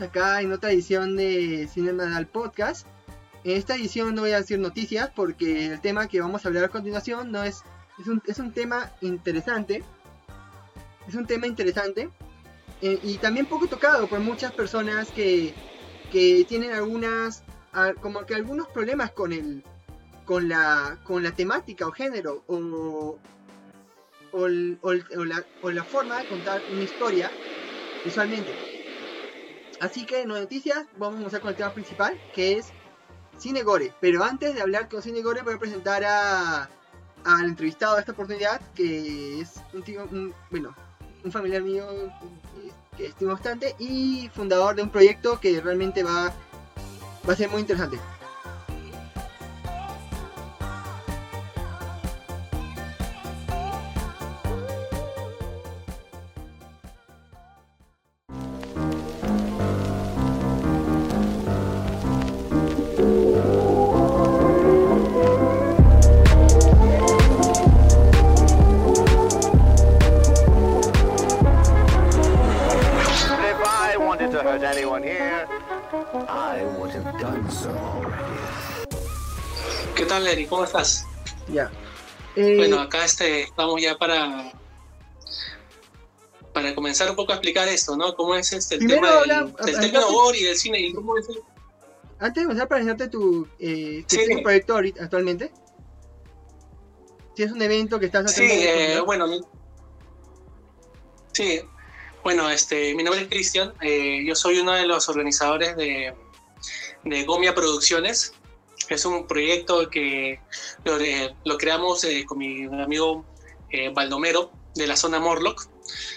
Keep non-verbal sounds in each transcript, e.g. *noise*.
Acá en otra edición de Cinema Dal Podcast. En esta edición no voy a decir noticias porque el tema que vamos a hablar a continuación no es, es, un, es un tema interesante. Es un tema interesante eh, y también poco tocado por muchas personas que, que tienen algunas, como que algunos problemas con el, con la, con la temática o género o, o, o la, o la forma de contar una historia visualmente. Así que en noticias vamos a comenzar con el tema principal, que es Cine Gore. Pero antes de hablar con Cine Gore voy a presentar a al entrevistado de esta oportunidad, que es un tío, bueno, un familiar mío que estimo bastante y fundador de un proyecto que realmente va a ser muy interesante. Tal? ¿Cómo estás? Ya. Eh, Bueno, acá este, estamos ya para para comenzar un poco a explicar esto, ¿no? ¿Cómo es este, el Primero tema del, habla- del y del cine? Y cómo es el- antes de comenzar, para presentarte tu, eh, Sí, ¿tienes sí. proyecto actualmente. Si es un evento que estás Sí, haciendo. eh, bueno, sí, bueno, este, mi nombre es Cristian, eh, yo soy uno de los organizadores de, de Gomia Producciones. Es un proyecto que lo, eh, lo creamos eh, con mi amigo eh, Baldomero de la zona Morlock.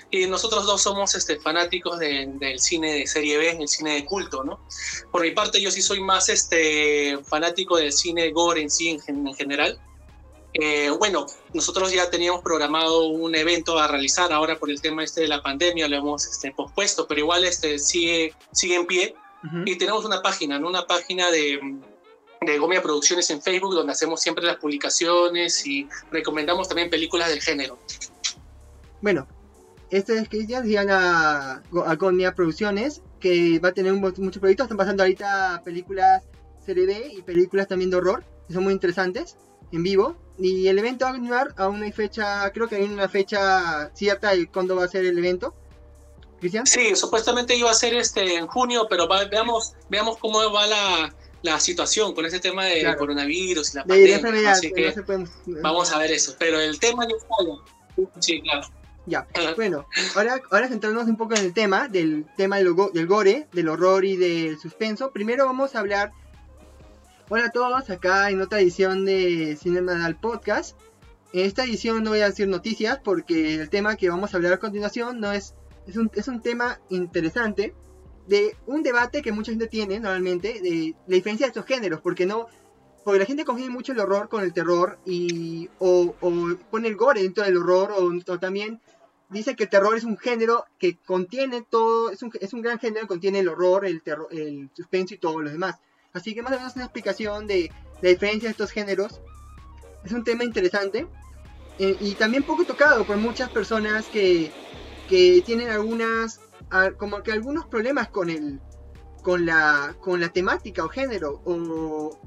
Y nosotros dos somos este, fanáticos de- del cine de serie B, el cine de culto, ¿no? Por mi parte, yo sí soy más este, fanático del cine gore en sí, en en general. Eh, bueno, nosotros ya teníamos programado un evento a realizar ahora por el tema este de la pandemia, lo hemos este, pospuesto, pero igual este, sigue, sigue en pie. Ujú. Y tenemos una página, ¿no? una página de, de Gomia Producciones en Facebook, donde hacemos siempre las publicaciones y recomendamos también películas del género. Bueno, este es Cristian, sigan a, a Gomia Producciones, que va a tener un- muchos proyectos. Están pasando ahorita películas serie B y películas también de horror, que son muy interesantes, en vivo. Y el evento va a continuar, aún no hay fecha, creo que hay una fecha cierta de cuándo va a ser el evento. Cristian. Sí, supuestamente iba a ser este en junio, pero va- veamos, veamos cómo va la, la situación con ese tema del Claro. coronavirus y la De, de pandemia. Así que no pueden- vamos a ver eso. Pero el tema ya. Sí, claro. Ya, bueno, ahora, ahora centrarnos un poco en el tema, del tema del, del gore, del horror y del suspenso. Primero vamos a hablar, hola a todos, acá en otra edición de Cinema Dal Podcast. En esta edición no voy a decir noticias porque el tema que vamos a hablar a continuación no es, es un, es un tema interesante de un debate que mucha gente tiene normalmente de la diferencia de estos géneros, porque no, porque la gente confunde mucho el horror con el terror y o, o pone el gore dentro del horror o, o también dice que el terror es un género que contiene todo, es un, es un gran género que contiene el horror, el terror, el suspenso y todo lo demás. Así que más o menos una explicación de la diferencia de estos géneros. Es un tema interesante eh, y también poco tocado por muchas personas que, que tienen algunas, como que algunos problemas con el, con la, con la temática o género o,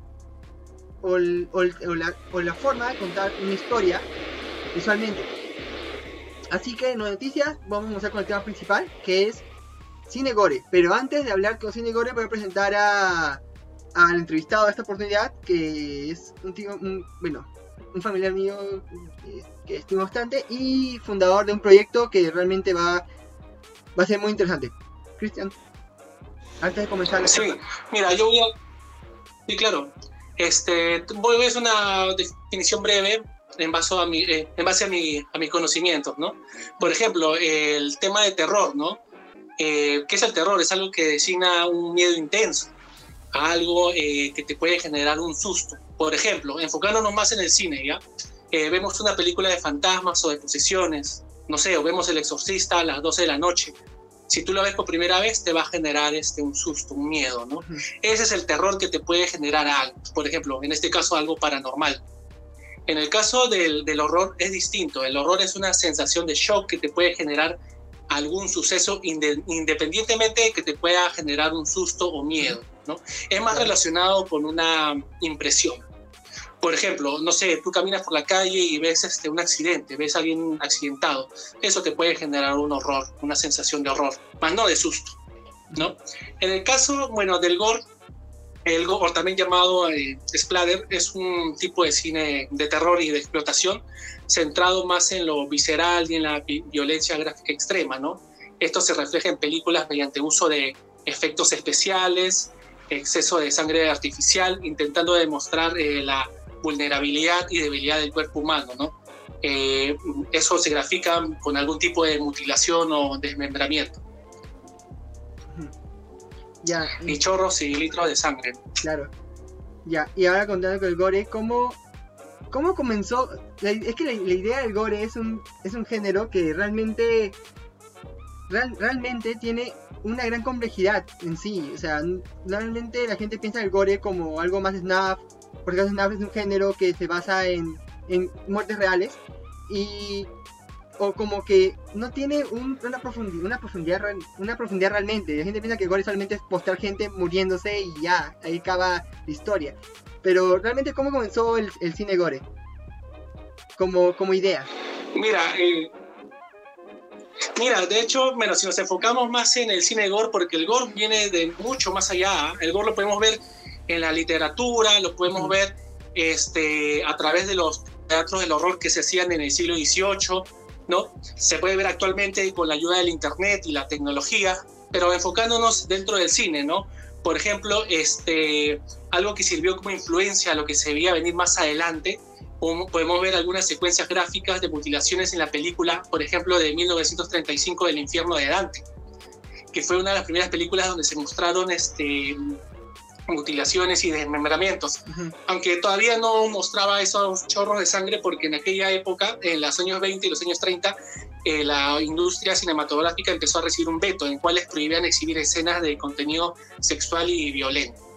o, la, o la forma de contar una historia visualmente. Así que en noticias vamos a comenzar con el tema principal, que es Cine Gore. Pero antes de hablar con Cine Gore voy a presentar a al entrevistado de esta oportunidad, que es un tío, un- bueno, un familiar mío eh, que estimo bastante y fundador de un proyecto que realmente va, va a ser muy interesante. Cristian, antes de comenzar la Sí, mira, yo voy a... Sí, claro. Este, voy a hacer una definición breve en base a, mi, eh, en base a, mi, a mis conocimientos, ¿no? Por ejemplo, el tema de terror, ¿no? Eh, ¿Qué es el terror? Es algo que designa un miedo intenso, algo eh, que te puede generar un susto. Por ejemplo, enfocándonos más en el cine, ¿ya? Vemos una película de fantasmas o de posesiones, no sé, o vemos El Exorcista a las 12 de la noche. Si tú lo ves por primera vez, te va a generar este, un susto, un miedo, ¿no? Ese es el terror que te puede generar algo. Por ejemplo, en este caso, algo paranormal. En el caso del, del horror es distinto. El horror es una sensación de shock que te puede generar algún suceso inde- independientemente de que te pueda generar un susto o miedo, ¿no? Es más relacionado con una impresión. Por ejemplo, no sé, tú caminas por la calle y ves este, un accidente, ves a alguien accidentado. Eso te puede generar un horror, una sensación de horror, más no de susto, ¿no? En el caso, bueno, del gore, el gore también llamado eh, splatter es un tipo de cine de terror y de explotación centrado más en lo visceral y en la vi- violencia gráfica extrema, ¿no? Esto se refleja en películas mediante uso de efectos especiales, exceso de sangre artificial, intentando demostrar eh, la vulnerabilidad y debilidad del cuerpo humano, ¿no? Eh, eso se grafica con algún tipo de mutilación o desmembramiento, Ya, y chorros y litros de sangre. claro. Ya, y ahora contando con el gore, ¿cómo, cómo comenzó? La- es que la, la idea del gore es un, es un género que realmente, real- realmente tiene una gran complejidad en sí. O sea, realmente la gente piensa el gore como algo más snuff, porque snuff es un género que se basa en, en muertes reales y o como que no tiene un- una, profundidad, una, profundidad, una profundidad realmente. La gente piensa que gore solamente es postar gente muriéndose y ya, ahí acaba la historia. Pero realmente, ¿cómo comenzó el, el cine gore? Como, como idea. Mira, eh, mira, de hecho, bueno, si nos enfocamos más en el cine gore, porque el gore viene de mucho más allá. ¿eh? El gore lo podemos ver en la literatura, lo podemos ver este, a través de los teatros del horror que se hacían en el siglo XVIII, ¿no? Se puede ver actualmente con la ayuda del internet y la tecnología, pero enfocándonos dentro del cine, ¿no? Por ejemplo, este, algo que sirvió como influencia a lo que se veía venir más adelante podemos ver algunas secuencias gráficas de mutilaciones en la película, por ejemplo, de 1935 del infierno de Dante, que fue una de las primeras películas donde se mostraron este, mutilaciones y desmembramientos, Ujú. aunque todavía no mostraba esos chorros de sangre porque en aquella época, en los años 20 y los años 30, eh, la industria cinematográfica empezó a recibir un veto en cuales prohibían exhibir escenas de contenido sexual y violento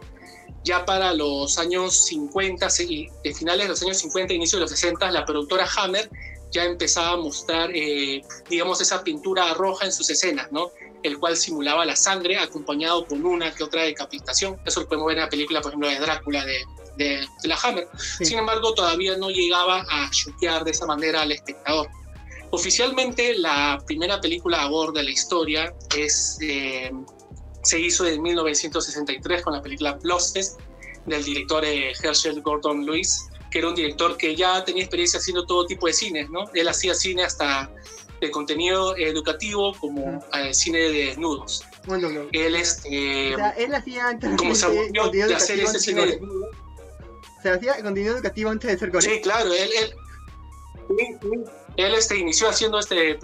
ya para los años 50, y de finales de los años 50, inicio de los 60, la productora Hammer ya empezaba a mostrar, eh, digamos, esa pintura roja en sus escenas, ¿no? El cual simulaba la sangre acompañado con una que otra decapitación. Eso lo podemos ver en la película, por ejemplo, de Drácula de, de, de la Hammer. Sí. Sin embargo, todavía no llegaba a choquear de esa manera al espectador. Oficialmente, la primera película a gore de la historia es, eh, se hizo en 1963 con la película Bloodfest del director eh, Herschel Gordon Lewis, que era un director que ya tenía experiencia haciendo todo tipo de cines, ¿no? Él hacía cine hasta de contenido educativo como eh, cine de desnudos. Bueno, no. Él este, O sea, él hacía antes como se aburrió de hacer ese de cine gore. desnudo. O sea, hacía contenido educativo antes de ser gore. Sí, claro, él, él, él, este, inició haciendo este,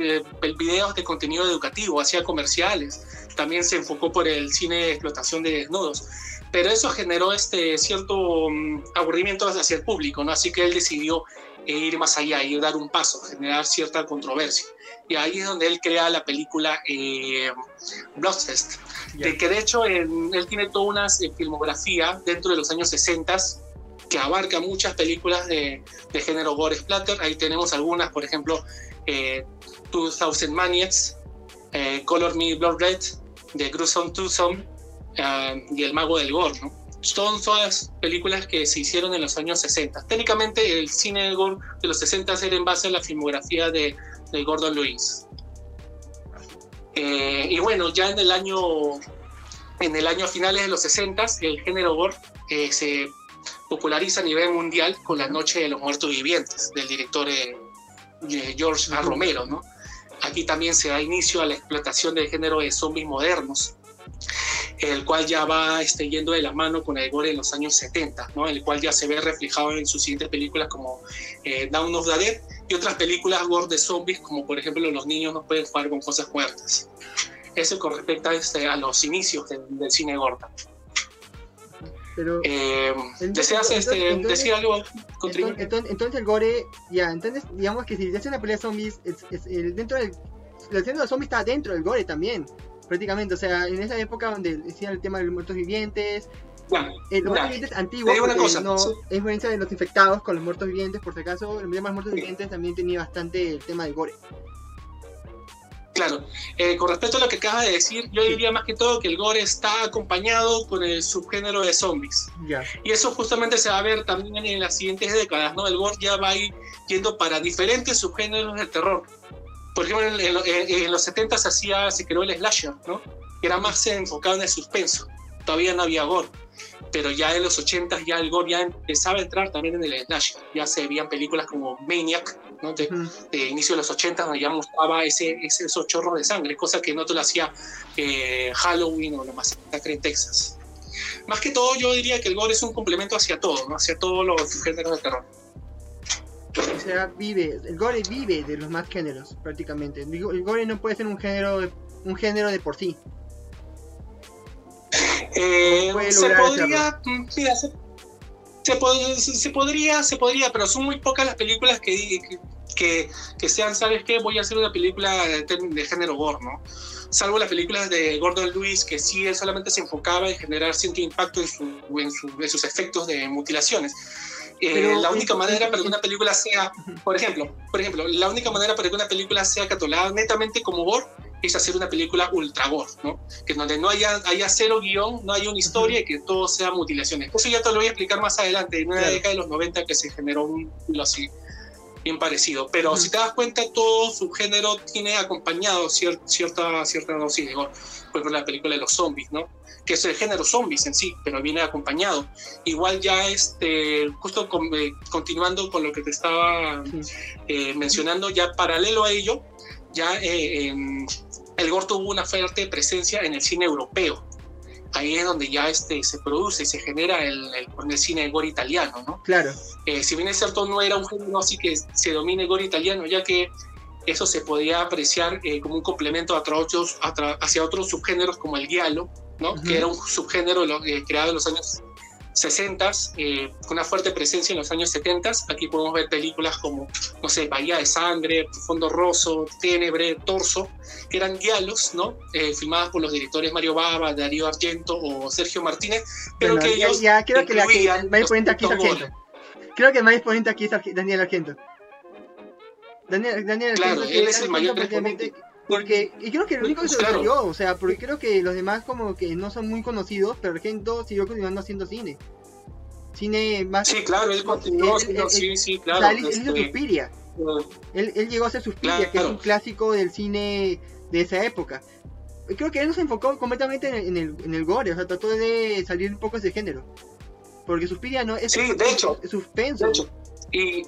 videos de contenido educativo, hacía comerciales, también se enfocó por el cine de explotación de desnudos, pero eso generó este cierto mm, aburrimiento hacia el público, ¿no? Así que él decidió eh, ir más allá y dar un paso, generar cierta controversia. Y ahí es donde él crea la película eh, Bloodfest, Ya. de que de hecho en- él tiene toda una eh, filmografía dentro de los años 60 que abarca muchas películas de, de género gore splatter. Ahí tenemos algunas, por ejemplo, eh, 2000 Maniacs, eh, Color Me Blood Red, The Gruesome Twosome eh, y El Mago del Gore. ¿no? Son todas películas que se hicieron en los años 60. Técnicamente el cine de gore de los 60 era en base a la filmografía de, de Gordon Lewis. Eh, y bueno, ya en el año en el año finales de los 60 el género gore eh, se populariza a nivel mundial con La Noche de los Muertos Vivientes del director eh, eh, George A. Romero. ¿no? Aquí también se da inicio a la explotación del género de zombies modernos, el cual ya va este, yendo de la mano con el gore en los años 70, ¿no? el cual ya se ve reflejado en sus siguientes películas como Down of the Dead y otras películas gore de zombies como por ejemplo Los niños no pueden jugar con cosas muertas. Eso con respecto a, este, a los inicios del, del cine gorda. Pero Eh, Entonces- ¿Deseas este, entonces- decir algo? entonces, Contribuir? entonces, entonces el gore, ya, entonces digamos que si se hace una pelea de zombies, es, es- el, dentro del, la escena de zombies está dentro del gore también, prácticamente. O sea, en esa época donde decían el tema de los muertos vivientes, Ya, eh, los muertos vivientes antiguos, una cosa, no, sí. es influencia de los infectados con los muertos vivientes, por si acaso, el tema de los muertos vivientes también tenía bastante el tema del gore. Claro, eh, con respecto a lo que acabas de decir, yo diría más que todo que el gore está acompañado con el subgénero de zombies. Ya. Y eso justamente se va a ver también en las siguientes décadas, ¿no? El gore ya va a ir yendo para diferentes subgéneros del terror. Por ejemplo, en- en los 70 se hacía, se creó el slasher, ¿no? Que era más enfocado en el suspenso. Todavía no había gore. Pero ya en los 80 ya el gore ya empezaba a entrar también en el slasher. Ya se veían películas como Maniac, ¿no? De, Ujú. de inicio de los 80 donde ya mostraba ese, ese- esos chorros de sangre, cosa que no te lo hacía eh, Halloween o la masacre en Texas. Más que todo, yo diría que el gore es un complemento hacia todo, ¿no? hacia todos los géneros de terror. O sea, vive, el gore vive de los más géneros, prácticamente. El gore no puede ser un género un género de por sí. Eh, se podría, mm, mira, se, se pod- se- se podría, se podría, pero son muy pocas las películas que, que, que, que sean, ¿sabes qué? Voy a hacer una película de, de género gore, ¿no? Salvo las películas de Gordon Lewis, que sí él solamente se enfocaba en generar cierto impacto en, su, en, su- en sus efectos de mutilaciones. Eh, Pero la única manera para que una película sea, por ejemplo, por ejemplo, la única manera para que una película sea catalogada netamente como gore es hacer una película ultra gore, ¿no? Que donde no haya, haya cero guion, no haya una historia y que todo sea mutilaciones. Eso ya te lo voy a explicar más adelante, en una Claro. década de los 90 que se generó un lo así bien parecido. Pero Ujú. si te das cuenta, todo su género tiene acompañado cier- cierta, cierta dosis de gore. Por ejemplo, la película de los zombies, ¿no? Que es el género zombies en sí, pero viene acompañado. Igual ya, este, justo con- eh, continuando con lo que te estaba eh, mencionando, ya paralelo a ello, ya eh, em, el gore tuvo una fuerte presencia en el cine europeo. Ahí es donde ya este, se produce y se genera el, el, el cine gore italiano, ¿no? Claro. Eh, si bien es cierto, no era un género así que se domine el gore italiano, ya que eso se podía apreciar eh, como un complemento a otros, a hacia otros subgéneros como el giallo, ¿no? Que era un subgénero de lo- eh, creado en los años 60, eh, con una fuerte presencia en los años 70. Aquí podemos ver películas como, no sé, Bahía de Sangre, Fondo Rosso, Ténebre, Torso, que eran giallos, ¿no? Eh, filmadas por los directores Mario Bava, Darío Argento o Sergio Martínez, pero Bueno, que ya, ellos ya creo que la más exponente aquí es Argento. Creo que el más exponente aquí es Daniel Argento. Daniel, Daniel Claro, Argento, él que es el mayor exponente. Porque, y creo que el único que se Pues, claro. salió, o sea, porque creo que los demás como que no son muy conocidos, pero Argento siguió continuando haciendo cine. Cine más... Sí, claro, él continuó, haciendo- sí, sí, o claro. sea, él, él hizo Suspiria. Él, él llegó a hacer Suspiria, que es un clásico del cine de esa época. Creo que él no se enfocó completamente en el, en el, en el gore, o sea, trató de salir un poco de ese género. Porque Suspiria no es Sí, de hecho, es suspenso. de hecho, y,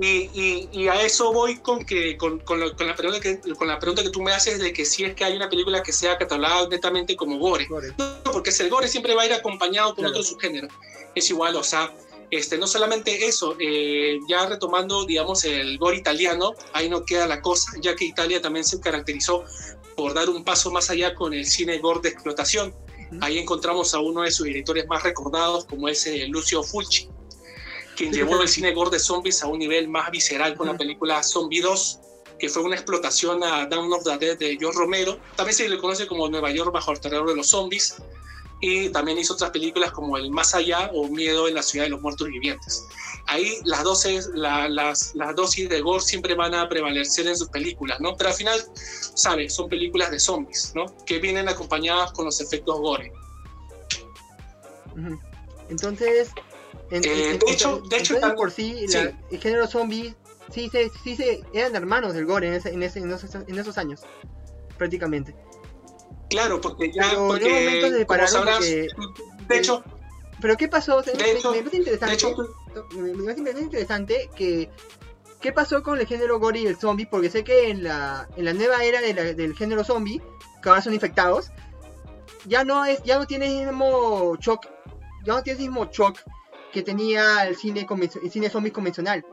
y, y, y a eso voy con que con, con, lo- con la pregunta que con la pregunta que tú me haces de que si es que hay una película que sea catalogada netamente como gore. gore. No, porque el gore siempre va a ir acompañado por Claro. otro subgénero. Es igual, o sea, este, no solamente eso, eh, ya retomando, digamos, el gore italiano, ahí no queda la cosa, ya que Italia también se caracterizó por dar un paso más allá con el cine gore de explotación. Ujú. Ahí encontramos a uno de sus directores más recordados, como es eh, Lucio Fulci, quien llevó el cine gore de zombies a un nivel más visceral con la película Zombie 2, que fue una explotación a Dawn of the Dead de George Romero. También se le conoce como Nueva York bajo el terror de los zombies. Y también hizo otras películas como El Más Allá o Miedo en la Ciudad de los Muertos Vivientes. Ahí las dosis, la- las, las dosis de gore siempre van a prevalecer en sus películas, ¿no? Pero al final, ¿sabes? Son películas de zombies, ¿no? Que vienen acompañadas con los efectos gore. Entonces, en, Eh, en- de en- hecho- de hecho, por sí, sí. la- el género zombie sí se, sí se eran hermanos del gore en, ese, en, ese- en esos, en esos años, prácticamente. Claro, porque ya, Pero porque, llegó un momento sabrás, porque- de hecho, Pero ¿qué pasó? O sea, De me, hecho- me parece interesante. hecho, me, me parece interesante que qué pasó con el género gore y el zombie, porque sé que en la, en la nueva era de la- del género zombie, que ahora son infectados, ya no es, ya no tiene el mismo shock, ya no tiene el mismo shock que tenía el cine el cine zombie convencional.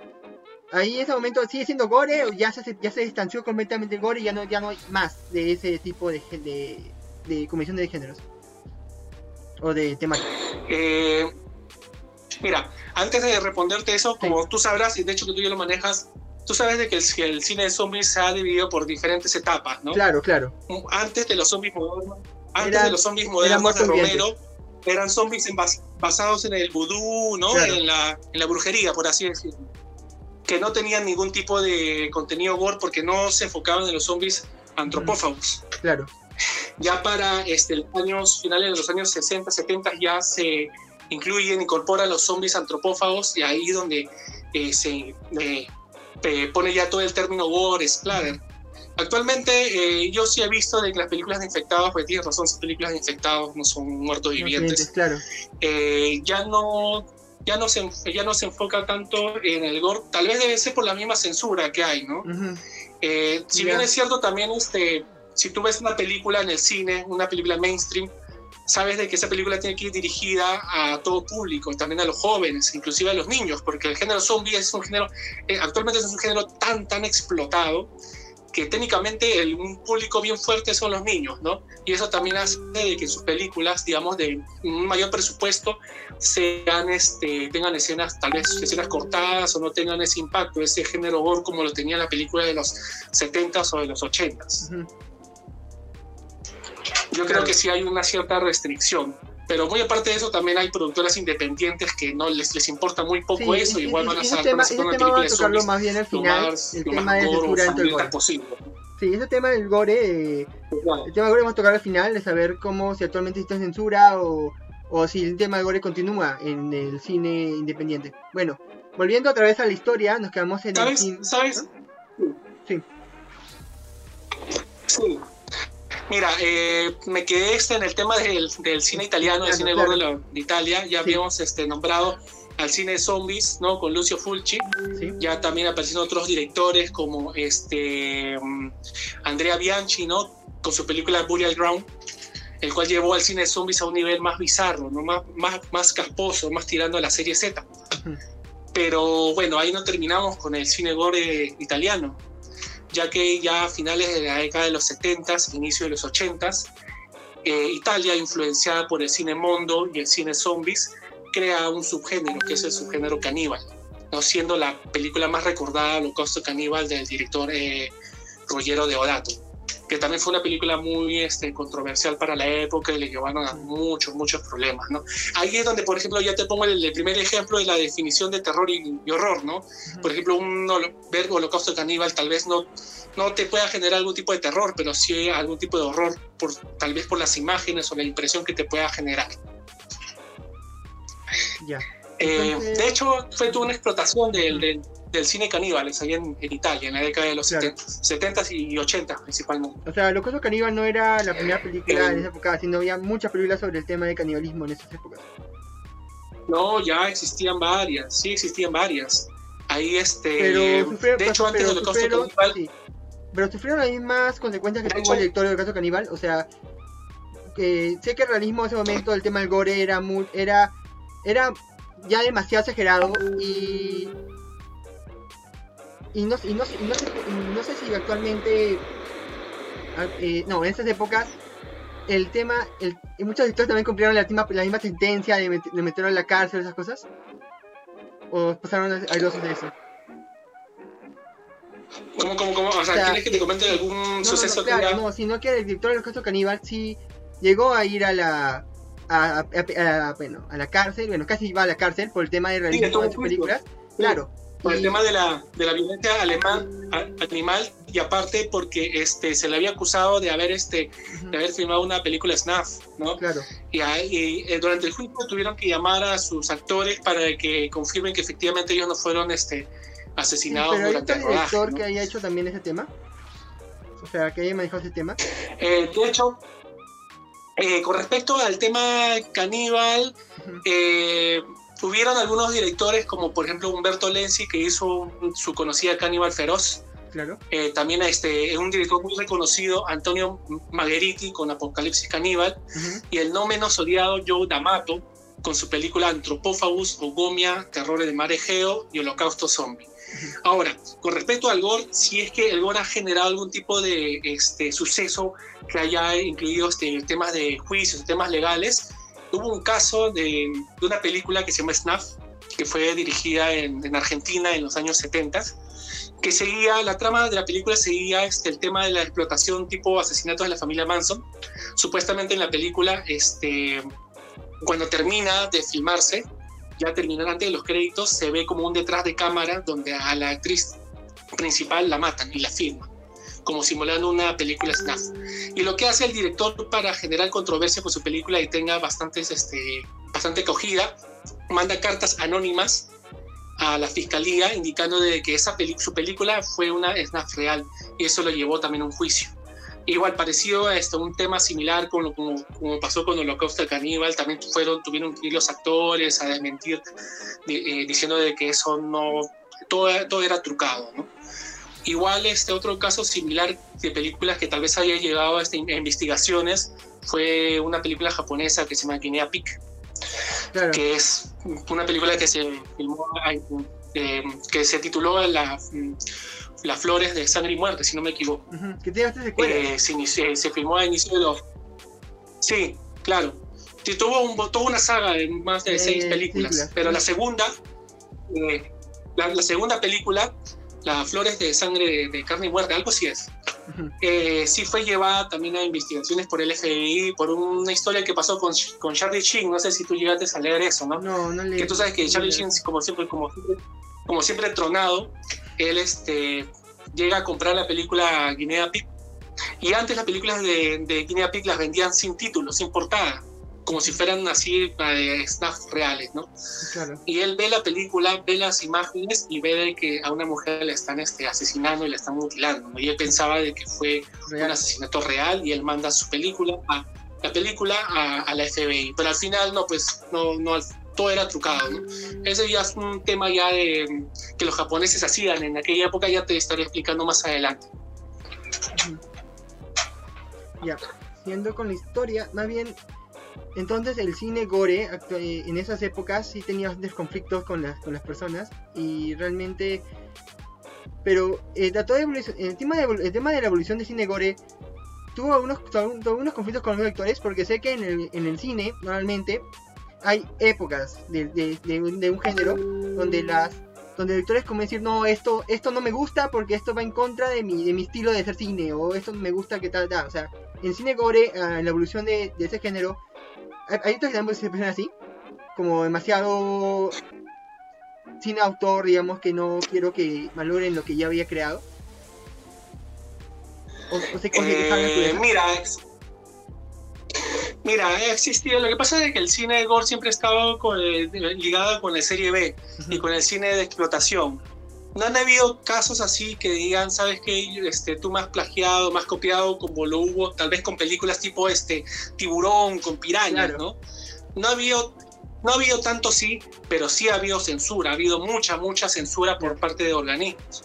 Ahí en ese momento sigue siendo gore, ya se, ya se distanció completamente el gore y ya no, ya no hay más de ese tipo de, de, de convención de géneros. O de temática. Eh, mira, antes de responderte eso, como tú sabrás, y de hecho que tú ya lo manejas, tú sabes de que el, que el cine de zombies se ha dividido por diferentes etapas, ¿no? Claro, claro. Antes de los zombies modernos, antes Eran- de los zombies modernos de Romero, eran zombies en bas- basados en el vudú, ¿no? Claro. En, la, en la brujería, por así decirlo. Que no tenían ningún tipo de contenido gore porque no se enfocaban en los zombies antropófagos. Claro. *laughs* Ya para este, los años finales de los años 60, 70 ya se incluyen, incorporan los zombies antropófagos y ahí donde eh, se eh, pone ya todo el término gore, splatter. Actualmente eh, yo sí he visto de que las películas de infectados, pues tienes razón, son películas de infectados, no son muertos vivientes. Claro. Eh, ya no ya no se ya no se enfoca tanto en el gore, tal vez debe ser por la misma censura que hay, ¿no? Ujú. Eh, si Ya. bien es cierto también este si tú ves una película en el cine, una película mainstream, sabes de que esa película tiene que ir dirigida a todo público, también a los jóvenes, inclusive a los niños, porque el género zombie es un género, eh, actualmente es un género tan, tan explotado que técnicamente el, un público bien fuerte son los niños, ¿no? Y eso también hace de que sus películas, digamos, de un mayor presupuesto, sean, este, tengan escenas, tal vez escenas cortadas o no tengan ese impacto, ese género gore como lo tenía la película de los 70s o de los 80s. Ujú. Yo creo que sí hay una cierta restricción. Pero muy aparte de eso, también hay productoras independientes que no les, les importa muy poco Sí, eso. y- Igual y- van a ese sacar tema, van a sacar una tema película vamos de a tocarlo zombies más bien al lo final, más, el lo más tema gore gore. posible. Sí, ese tema del gore, eh, Igual. el tema del gore vamos a tocar al final, de saber cómo, si actualmente existe censura o, o si el tema del gore continúa en el cine independiente. Bueno, volviendo otra vez a la historia, nos quedamos en el ¿Sabes? cine. ¿Sabes? Sí. Sí. Mira, eh, me quedé este en el tema del, del cine italiano, del cine Claro, gore de, Italia. Ya Sí. habíamos este, nombrado al cine zombies, ¿no? Con Lucio Fulci. Sí. Ya también aparecieron otros directores como este mm, Andrea Bianchi, ¿no? Con su película Burial Ground, el cual llevó al cine zombies a un nivel más bizarro, ¿no? Más, más, más casposo, más tirando a la serie Z. Ujú. Pero bueno, ahí no terminamos con el cine gore italiano, ya que ya a finales de la década de los 70s, inicio de los 80s, eh, Italia, influenciada por el cine mondo y el cine zombies, crea un subgénero, que es el subgénero caníbal, ¿no? siendo la película más recordada, Holocausto Caníbal, del director eh, Ruggero Deodato, que también fue una película muy este, controversial para la época y le llevaron a muchos, muchos problemas. ¿no? Ahí es donde, por ejemplo, ya te pongo el, el primer ejemplo de la definición de terror y, y horror. ¿no? Por ejemplo, un holo- ver Holocausto Caníbal tal vez no, no te pueda generar algún tipo de terror, pero sí algún tipo de horror, por, tal vez por las imágenes o la impresión que te pueda generar. Ya. Eh, de hecho, fue toda una explotación del, del, del cine caníbales ahí en, en Italia, en la década de los Claro. 70, 70 y 80 principalmente. O sea, Locoso Caníbal no era la primera película Eh. en esa época, sino había muchas películas sobre el tema del canibalismo en esas épocas. No, ya existían varias, sí existían varias. Ahí, este, Pero sufrieron, de hecho, antes del Holocausto Caníbal, sí. pero sufrieron las mismas consecuencias que De tuvo hecho- el director del caso Caníbal. O sea, que sé que el realismo en ese momento, el tema del gore era muy, era, era ya demasiado exagerado y y no, y no, y no sé, no sé si actualmente ah, eh, no en esas épocas el tema el, y muchos directores también cumplieron la misma, la misma sentencia de, met- de meterlo en la cárcel esas cosas o pasaron a- airosos de eso ¿cómo, cómo, cómo? O sea, O sea, ¿quieres que te comente algún No, no, suceso no, claro, ya- no, sino que el director del caso Caníbal sí llegó a ir a la a, a- a- a- bueno, a la cárcel, bueno, casi iba a la cárcel por el tema de estuvo de sus películas, claro. Por el tema de la, de la violencia alemán a- animal y aparte porque este se le había acusado de haber este de haber filmado una película snuff, ¿no? claro, Y, ahí- y, eh, durante el juicio tuvieron que llamar a sus actores para que confirmen que efectivamente ellos no fueron este Sí, asesinados pero durante el rodaje. director ¿no? que haya hecho también ese tema, o sea, que haya manejado ese tema, Eh, de hecho, eh, con respecto al tema caníbal, eh, hubieron algunos directores, como por ejemplo Humberto Lenzi, que hizo su conocida Caníbal Feroz. claro, Eh, también este, un director muy reconocido, Antonio Magherini, con Apocalipsis Caníbal. ujú, Y el no menos odiado Joe D'Amato, con su película Antropófagus, Ogomia, Terrores de Mar Egeo y Holocausto Zombie. Ahora, con respecto al gore, si es que el gore ha generado algún tipo de este, suceso que haya incluido este, temas de juicios, temas legales, hubo un caso de, de una película que se llama Snuff, que fue dirigida en, en Argentina en los años 70, que seguía, la trama de la película seguía este, el tema de la explotación tipo asesinatos de la familia Manson. Supuestamente en la película, este, cuando termina de filmarse, ya terminan antes de los créditos, se ve como un detrás de cámara donde a la actriz principal la matan y la filman. Como simulando una película snuff. Y lo que hace el director para generar controversia con su película y tenga bastantes, este, bastante acogida, manda cartas anónimas a la fiscalía indicando de que esa su película fue una snuff real y eso lo llevó también a un juicio. Igual pareció a esto, un tema similar con lo, como, como pasó con Holocausto Caníbal, también fueron, tuvieron que ir los actores a desmentir eh, diciendo de que eso no, todo, todo era trucado, ¿no? Igual este otro caso similar de películas que tal vez haya llegado a, este, investigaciones fue una película japonesa que se llama Guinea Pig, Claro. que es una película que se filmó, eh, que se tituló la, Las Flores de Sangre y Muerte, si no me equivoco. Ujú, Que tiene. Eh, se, inició- se filmó a inicio de los... Sí, claro. Sí, tuvo, un, tuvo una saga de más de Eh, seis películas, películas. pero la segunda, eh, la, la segunda película, Las Flores de Sangre de, Carne y Muerte, algo así es. Eh, sí fue llevada también a investigaciones por el FBI, por una historia que pasó con, con Charlie Sheen, no sé si tú llegaste a leer eso, ¿no? No, no le. que tú sabes que Charlie Sheen, como siempre, como como siempre tronado, él este, llega a comprar la película Guinea Pig. Y antes las películas de, de Guinea Pig las vendían sin título, sin portada, como si fueran así eh, snuff reales, ¿no? Claro. Y él ve la película, ve las imágenes y ve de que a una mujer la están este, asesinando y la están mutilando. ¿no? Y él pensaba de que fue un Real. asesinato real y él manda su película a la película a, a la FBI pero al final no pues no no todo era trucado ¿no? ese ya es un tema ya de que los japoneses hacían en aquella época ya te estaré explicando más adelante Ya, siguiendo con la historia, más bien, entonces el cine gore eh, en esas épocas sí tenía bastantes conflictos con las, con las personas y realmente, pero eh, trató de el, tema de, el tema de la evolución del cine gore tuvo algunos, tuvo algunos conflictos con los directores porque sé que en el, en el cine normalmente hay épocas de, de- de de un género donde las donde directores como decir no esto esto no me gusta porque esto va en contra de mi de mi estilo de hacer cine o esto me gusta que tal tal o sea en cine gore ah, en la evolución de, de ese género hay, otros que se presentan así como demasiado cine autor digamos que no quiero que valoren lo que ya había creado. O, o se Eh, mira mira ha existido lo que pasa es que el cine de gore siempre ha estado con, eh, ligado con la serie B y con el cine de explotación. No han habido casos así que digan, sabes que este, tú me has plagiado, me has copiado como lo hubo tal vez con películas tipo este Tiburón, con pirañas, Claro. ¿no? No ha habido, no ha habido tanto sí, pero sí ha habido censura, ha habido mucha, mucha censura por parte de organismos.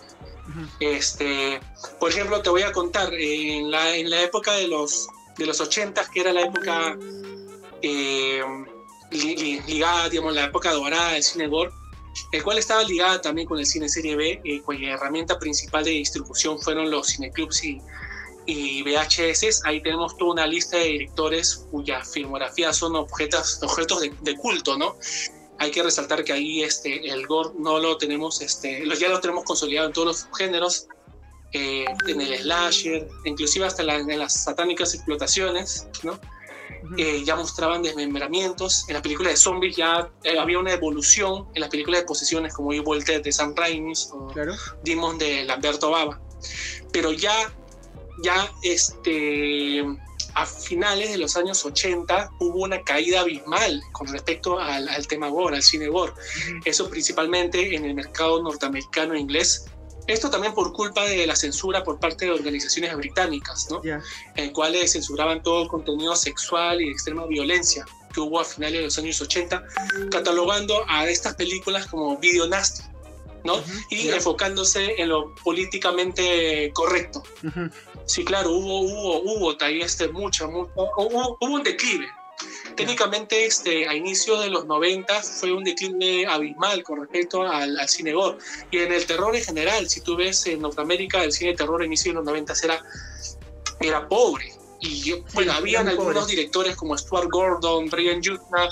Este, por ejemplo, te voy a contar, en la, en la época de los, de los 80, que era la época eh, li- li- ligada, digamos, la época dorada del cine gore, el cual estaba ligada también con el cine serie B, eh, cuya herramienta principal de distribución fueron los cineclubs y, y VHS. Ahí tenemos toda una lista de directores cuya filmografía son objetos, objetos de, culto, ¿no? Hay que resaltar que ahí este, el gore no lo tenemos, este, ya lo tenemos consolidado en todos los géneros, eh, en el slasher, inclusive hasta en las satánicas explotaciones, ¿no? Eh, ya mostraban desmembramientos. En las películas de zombies ya eh, había una evolución. En las películas de posesiones como Evil Dead de Sam Raimi o claro Demon de Lamberto Bava. Pero ya, ya este, a finales de los años 80 hubo una caída abismal con respecto al, al tema gore, al cine gore. Ujú. Eso principalmente en el mercado norteamericano e inglés. Esto también por culpa de la censura por parte de organizaciones británicas, ¿no? ya en cuales censuraban todo contenido sexual y de extrema violencia que hubo a finales de los años 80, catalogando a estas películas como video nasty, ¿no? Ujú, Y ya. enfocándose en lo políticamente correcto. Ujú. Sí, claro, hubo, hubo, hubo ahí este, mucha, mucha- hubo, hubo un declive. Técnicamente, este, a inicios de los 90 fue un declive abismal con respecto al, al cine gore. Y en el terror en general, si tú ves en Norteamérica, el cine de terror a inicios de los 90 era, era pobre. Y bueno, era habían algunos pobre. directores como Stuart Gordon, Brian Yuzna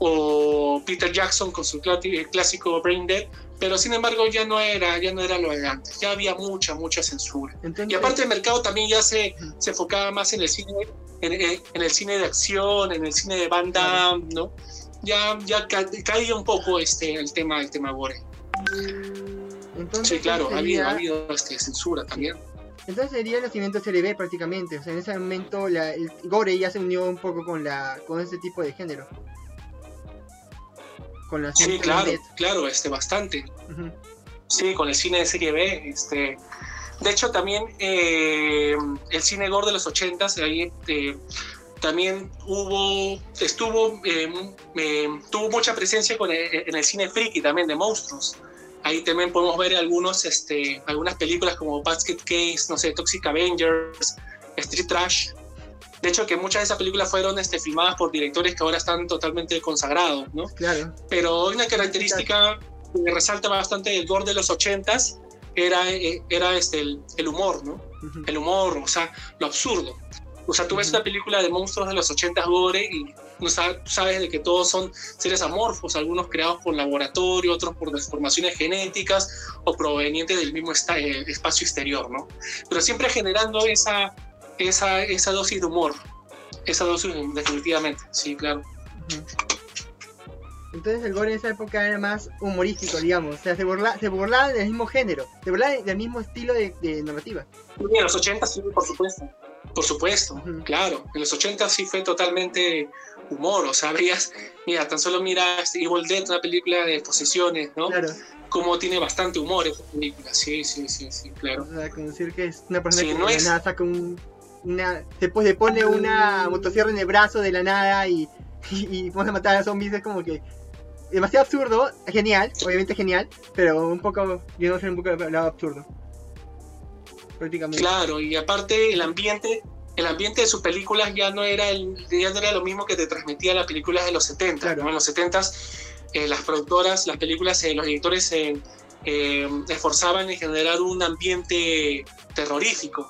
o Peter Jackson con su clá- clásico Brain Dead, pero sin embargo ya no era, ya no era lo de antes, ya había mucha, mucha censura. entonces Y aparte el mercado también ya se, se enfocaba más en el cine, en, en- el cine de acción, en el cine de banda, ¿no? Ya, ya ca- caía un poco este, el tema, el tema gore. entonces Sí, claro, ha habido, sería- ha habido este, censura también. Entonces sería el nacimiento de serie B prácticamente. O sea, en ese momento la, el gore ya se unió un poco con la con ese tipo de género. Con la Sí, claro, claro, este, bastante. Sí, con el cine de serie B. Este, de hecho, también eh, el cine gore de los 80s, ahí eh, también hubo, estuvo, eh, eh, tuvo mucha presencia con el- en el cine friki también de monstruos. Ahí también podemos ver algunos, este, algunas películas como Basket Case, no sé, Toxic Avengers, Street Trash. De hecho, que muchas de esas películas fueron este, filmadas por directores que ahora están totalmente consagrados, ¿no? Claro. pero una característica que resalta bastante del gore de los ochentas era, eh, era este, el, el humor, ¿no? El humor, o sea, lo absurdo. O sea, tú ves una película de monstruos de los ochentas gore y no sabes de que todos son seres amorfos, algunos creados por laboratorio, otros por deformaciones genéticas o provenientes del mismo eh, espacio exterior, ¿no? Pero siempre generando esa, esa, esa dosis de humor, esa dosis definitivamente, sí, claro. Entonces el gore en esa época era más humorístico, digamos. O sea, se, burla, se burlaba del mismo género, se burlaba del mismo estilo de, de narrativa. Sí, En los 80 sí, por supuesto. Por supuesto, claro. En los 80 sí fue totalmente humor. O sea, veías, mira, tan solo mira este Evil Dead, una película de posesiones, ¿no? Claro. Como tiene bastante humor esa película. Sí, sí, sí, sí, O claro. sea, con decir que es una persona Sí, que no es- nada saca un. Una, se, pues, le pone una motosierra en el brazo de la nada y, *laughs* y, y pone a matar a zombies. Es como que. Demasiado absurdo, genial, obviamente genial, pero un poco. Yo no sé, un poco lado absurdo. Prácticamente. Claro, y aparte el ambiente, el ambiente de sus películas ya no era el, ya no era lo mismo que te transmitía las películas de los 70. Claro. ¿no? En los 70 las productoras, las películas, eh, los directores se eh, esforzaban en generar un ambiente terrorífico.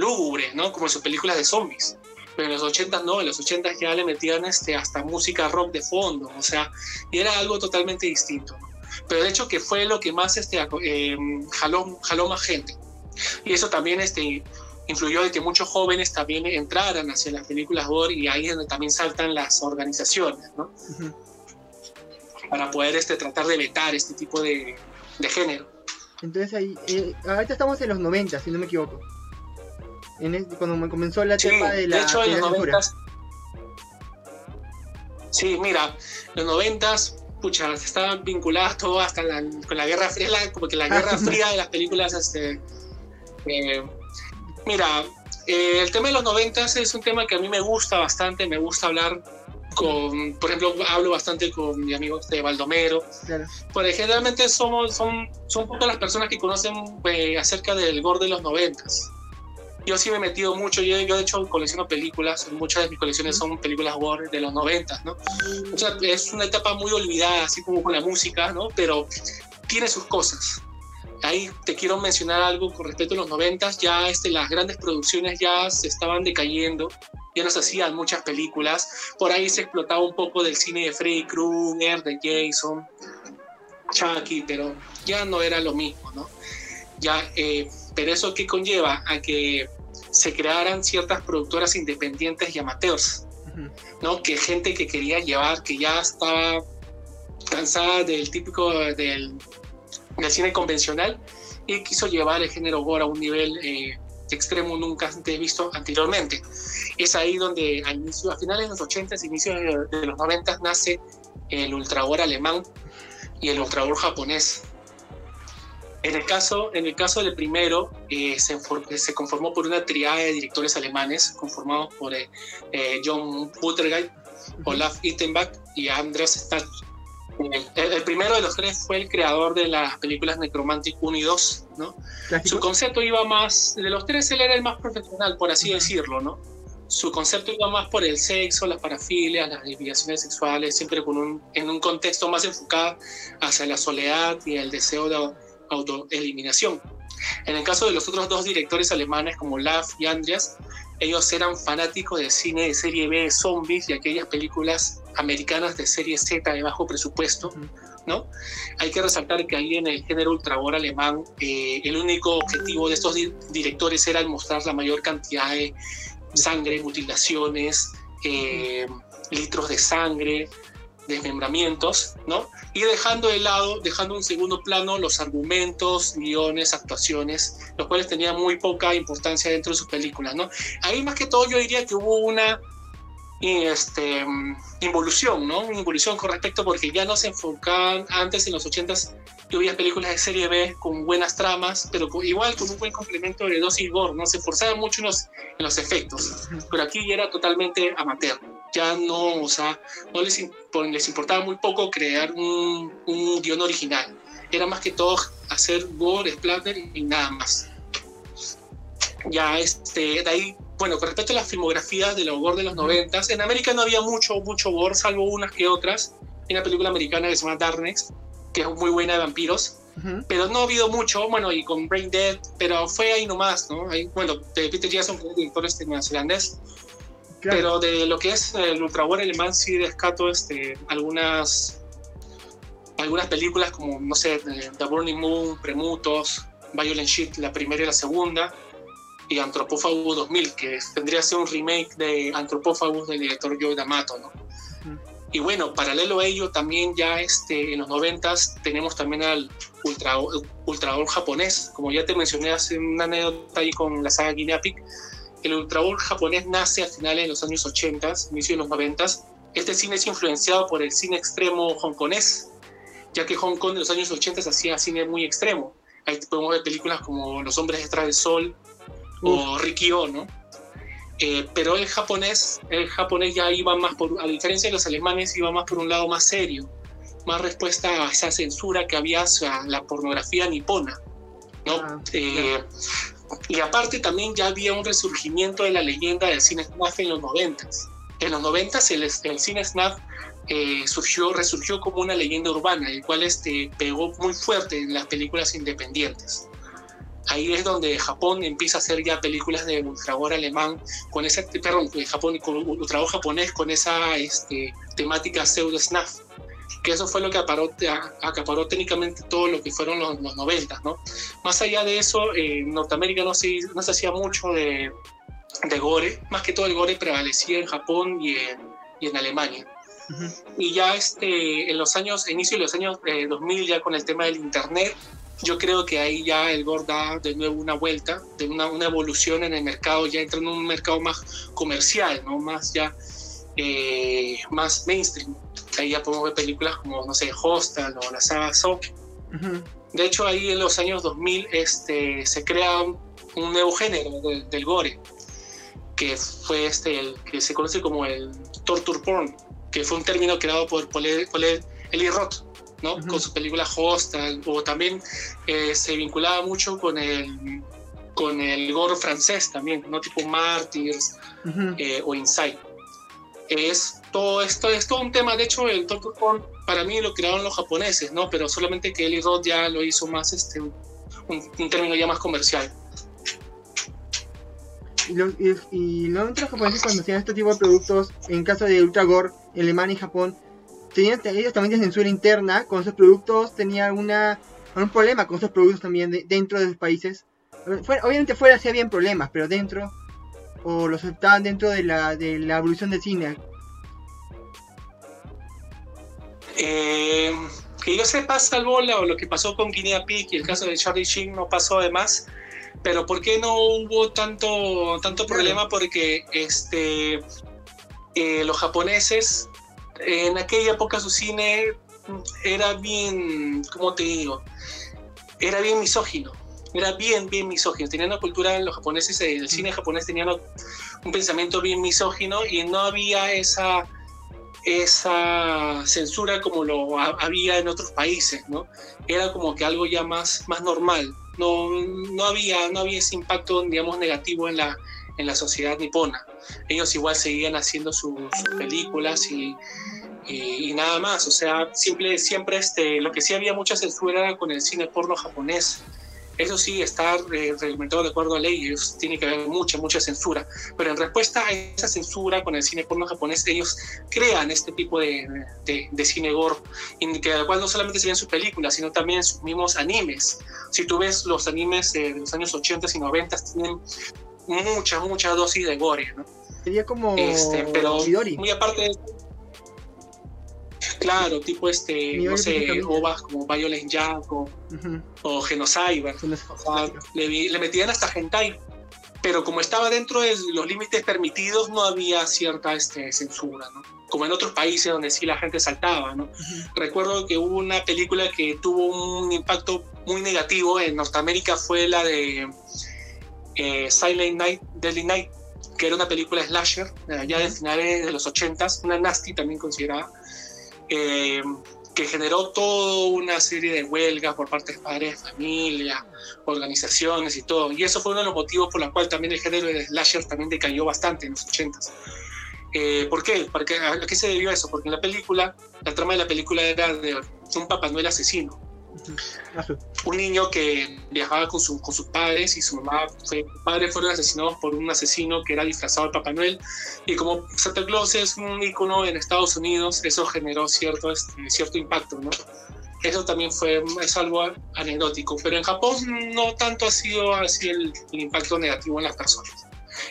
Lúgubre, ¿no? Como en sus películas de zombies. Pero en los 80 no, en los 80 ya le metían este, hasta música rock de fondo, o sea, y era algo totalmente distinto. ¿no? Pero de hecho que fue lo que más este, eh, jaló, jaló más gente. Y eso también este, influyó de que muchos jóvenes también entraran hacia las películas gore y ahí es donde también saltan las organizaciones, ¿no? Ujú. Para poder este, tratar de vetar este tipo de, de género. Entonces ahí, eh, ahorita estamos en los 90, si no me equivoco. En cuando me comenzó la Sí, etapa de la, de hecho en los noventas. Sí, mira, los noventas, pucha, estaban vinculadas todo hasta la, con la Guerra Fría, la- como que la Guerra Fría de las películas, este, eh, mira, eh, el tema de los noventas es un tema que a mí me gusta bastante, me gusta hablar con, por ejemplo, hablo bastante con mi amigo de Baldomero, Claro. porque generalmente somos, son, son pocas las personas que conocen eh, acerca del gore de los noventas. Yo sí me he metido mucho, yo, yo de hecho colecciono películas, muchas de mis colecciones son películas gore de los noventas, ¿no? O sea, es una etapa muy olvidada, así como con la música, ¿no? Pero tiene sus cosas. Ahí te quiero mencionar algo con respecto a los noventas, ya este, las grandes producciones ya se estaban decayendo, ya no se hacían muchas películas, por ahí se explotaba un poco del cine de Freddy Krueger, de Jason, Chucky, pero ya no era lo mismo, ¿no? Ya, eh, pero eso qué conlleva a que se crearan ciertas productoras independientes y amateurs, Ujú. ¿no? Que gente que quería llevar, que ya estaba cansada del típico del, del cine convencional y quiso llevar el género gore a un nivel eh, extremo nunca antes visto anteriormente. Es ahí donde a, inicio, a finales de los 80 s inicios de, los 90 nace el ultragore alemán y el ultragore japonés. En el caso, en el caso del primero, eh, se, se conformó por una triada de directores alemanes, conformados por eh, eh, John Buttergeit, Olaf Ittenbach y Andreas Stach. El, el primero de los tres fue el creador de las películas Necromantic 1 y 2, ¿no? Su concepto iba más, de los tres él era el más profesional, por así decirlo, ¿no? Su concepto iba más por el sexo, las parafilias, las desviaciones sexuales, siempre con un, en un contexto más enfocado hacia la soledad y el deseo de autoeliminación. En el caso de los otros dos directores alemanes como Olaf y Andreas, ellos eran fanáticos del cine de serie B de zombies y aquellas películas americanas de serie Z de bajo presupuesto. ¿no? Hay que resaltar que ahí en el género ultragor alemán, eh, el único objetivo de estos di- directores era mostrar la mayor cantidad de sangre, mutilaciones, eh, litros de sangre, desmembramientos, ¿no? Y dejando de lado, dejando en segundo plano los argumentos, guiones, actuaciones, los cuales tenían muy poca importancia dentro de sus películas, ¿no? Ahí más que todo yo diría que hubo una este, involución, ¿no? Una involución con respecto porque ya no se enfocaban antes en los 80s que había películas de serie B con buenas tramas, pero igual con un buen complemento de dosis gore, ¿no? Se esforzaban mucho en los, en los efectos, pero aquí era totalmente amateur. Ya no, o sea, no les, les importaba muy poco crear un, un guion original. Era más que todo hacer gore, splatter y nada más. Ya, este, de ahí bueno, con respecto a las filmografías de los gore de los noventas, en América no había mucho, mucho gore, salvo unas que otras. Hay una película americana que se llama Darkness, que es muy buena de vampiros, pero no ha habido mucho, bueno, y con Brain Dead, pero fue ahí nomás, ¿no? Ahí, bueno, de Peter Jackson, que es director este neozelandés, pero de lo que es el ultra gore alemán sí descato este, algunas, algunas películas como, no sé, The Burning Moon, Premutos, Violent Shit, la primera y la segunda, y Antropófago 2000, que tendría que ser un remake de Antropófagos del director Joe D'Amato, ¿no? Y bueno, paralelo a ello, también ya este, en los noventas tenemos también al ultra, ultra japonés, como ya te mencioné hace una anécdota ahí con la saga Guinea Pig, el ultra japonés nace a finales de los años 80, inicio de los 90. Este cine es influenciado por el cine extremo hongkonés, ya que Hong Kong en los años 80 hacía cine muy extremo. Ahí podemos ver películas como Los hombres detrás del sol, o Rikio, ¿no? Eh, pero el japonés, el japonés ya iba más por, a diferencia de los alemanes, iba más por un lado más serio, más respuesta a esa censura que había hacia la pornografía nipona, ¿no? Ah, eh, y aparte también ya había un resurgimiento de la leyenda del cine snuff en los noventas. En los noventas el, el cine snuff eh, surgió, resurgió como una leyenda urbana, el cual este, pegó muy fuerte en las películas independientes ahí es donde Japón empieza a hacer ya películas de ultragor alemán con esa, perdón, Japón, con ultragor japonés con esa este, temática pseudo snuff que eso fue lo que acaparó, acaparó técnicamente todo lo que fueron los, los 90, ¿no? Más allá de eso, en Norteamérica no se, no se hacía mucho de, de, gore, más que todo el gore prevalecía en Japón y en, y en Alemania. Y ya este, en los años, inicio de los años 2000, ya con el tema del Internet, yo creo que ahí ya el Gore da de nuevo una vuelta, de una, una evolución en el mercado, ya entra en un mercado más comercial, ¿no? más ya eh, más mainstream. Ahí ya podemos ver películas como, no sé, Hostel o la saga Saw. De hecho, ahí en los años 2000 este, se crea un, nuevo género del gore, que fue este, el que se conoce como el torture porn, que fue un término creado por Eli Roth con su película Hostel, o también eh, se vinculaba mucho con el, con el gore francés también, ¿no? Tipo Martyrs eh, o Inside. Es todo esto, es todo un tema, de hecho el Torture Porn para mí lo crearon los japoneses, ¿no? Pero solamente que Eli Roth ya lo hizo más, este, un, término ya más comercial. Y, los, y, los japoneses cuando hacían este tipo de productos, en caso de Ultra Gore, Alemania y Japón, tenían ellos también de censura interna con sus productos, tenía alguna, un problema con sus productos también dentro de sus países. obviamente fuera sí habían problemas, pero dentro, o los aceptaban dentro de la, de la evolución del cine. Eh, que yo sepa, salvo o lo que pasó con Guinea Pig y el caso de Charlie Sheen no pasó además. Pero ¿por qué no hubo tanto, tanto problema? Porque este, eh, los japoneses en aquella época su cine era bien, ¿cómo te digo? Era bien misógino, era bien, bien misógino. Tenían una cultura, los japoneses, el cine japonés tenía un pensamiento bien misógino y no había esa, esa censura como lo había en otros países, ¿no? Era como que algo ya más, más normal. No, no, había, no había ese impacto, digamos, negativo en la, en la sociedad nipona. Ellos igual seguían haciendo sus, películas y, y, nada más. O sea, simple, siempre este, lo que sí había mucha censura era con el cine porno japonés. Eso sí está eh, reglamentado de acuerdo a ley, ellos tiene que haber mucha, mucha censura. Pero en respuesta a esa censura con el cine porno japonés, ellos crean este tipo de, de, cine gore, en que, cual no solamente se ven sus películas, sino también sus mismos animes. Si tú ves los animes de los años 80 y 90, tienen mucha, mucha dosis de gore, ¿no? Sería como este, pero muy aparte de Claro, tipo este, no sé, ovas como Violent Jack o, Ujú. o Genocyber. O sea, le, metían hasta hentai. Pero como estaba dentro de los límites permitidos, no había cierta este, censura, ¿no? Como en otros países donde sí la gente saltaba, ¿no? Recuerdo que hubo una película que tuvo un impacto muy negativo en Norteamérica, fue la de eh, Silent Night, Deadly Night, que era una película slasher, eh, ya de finales de los 80s, una nasty también considerada, eh, que generó toda una serie de huelgas por parte de padres familia, organizaciones y todo. Y eso fue uno de los motivos por los cuales también el género de slasher también decayó bastante en los 80s. Eh, ¿Por qué? Porque, ¿A qué se debió eso? Porque en la película, la trama de la película era de un Papá Noel asesino un niño que viajaba con, su- con sus padres y su mamá, fue, sus padres fueron asesinados por un asesino que era disfrazado de Papá Noel. Y como Santa Claus es un ícono en Estados Unidos, eso generó cierto, este, cierto impacto, ¿no? Eso también fue es algo anecdótico, pero en Japón no tanto ha sido así el, el impacto negativo en las personas.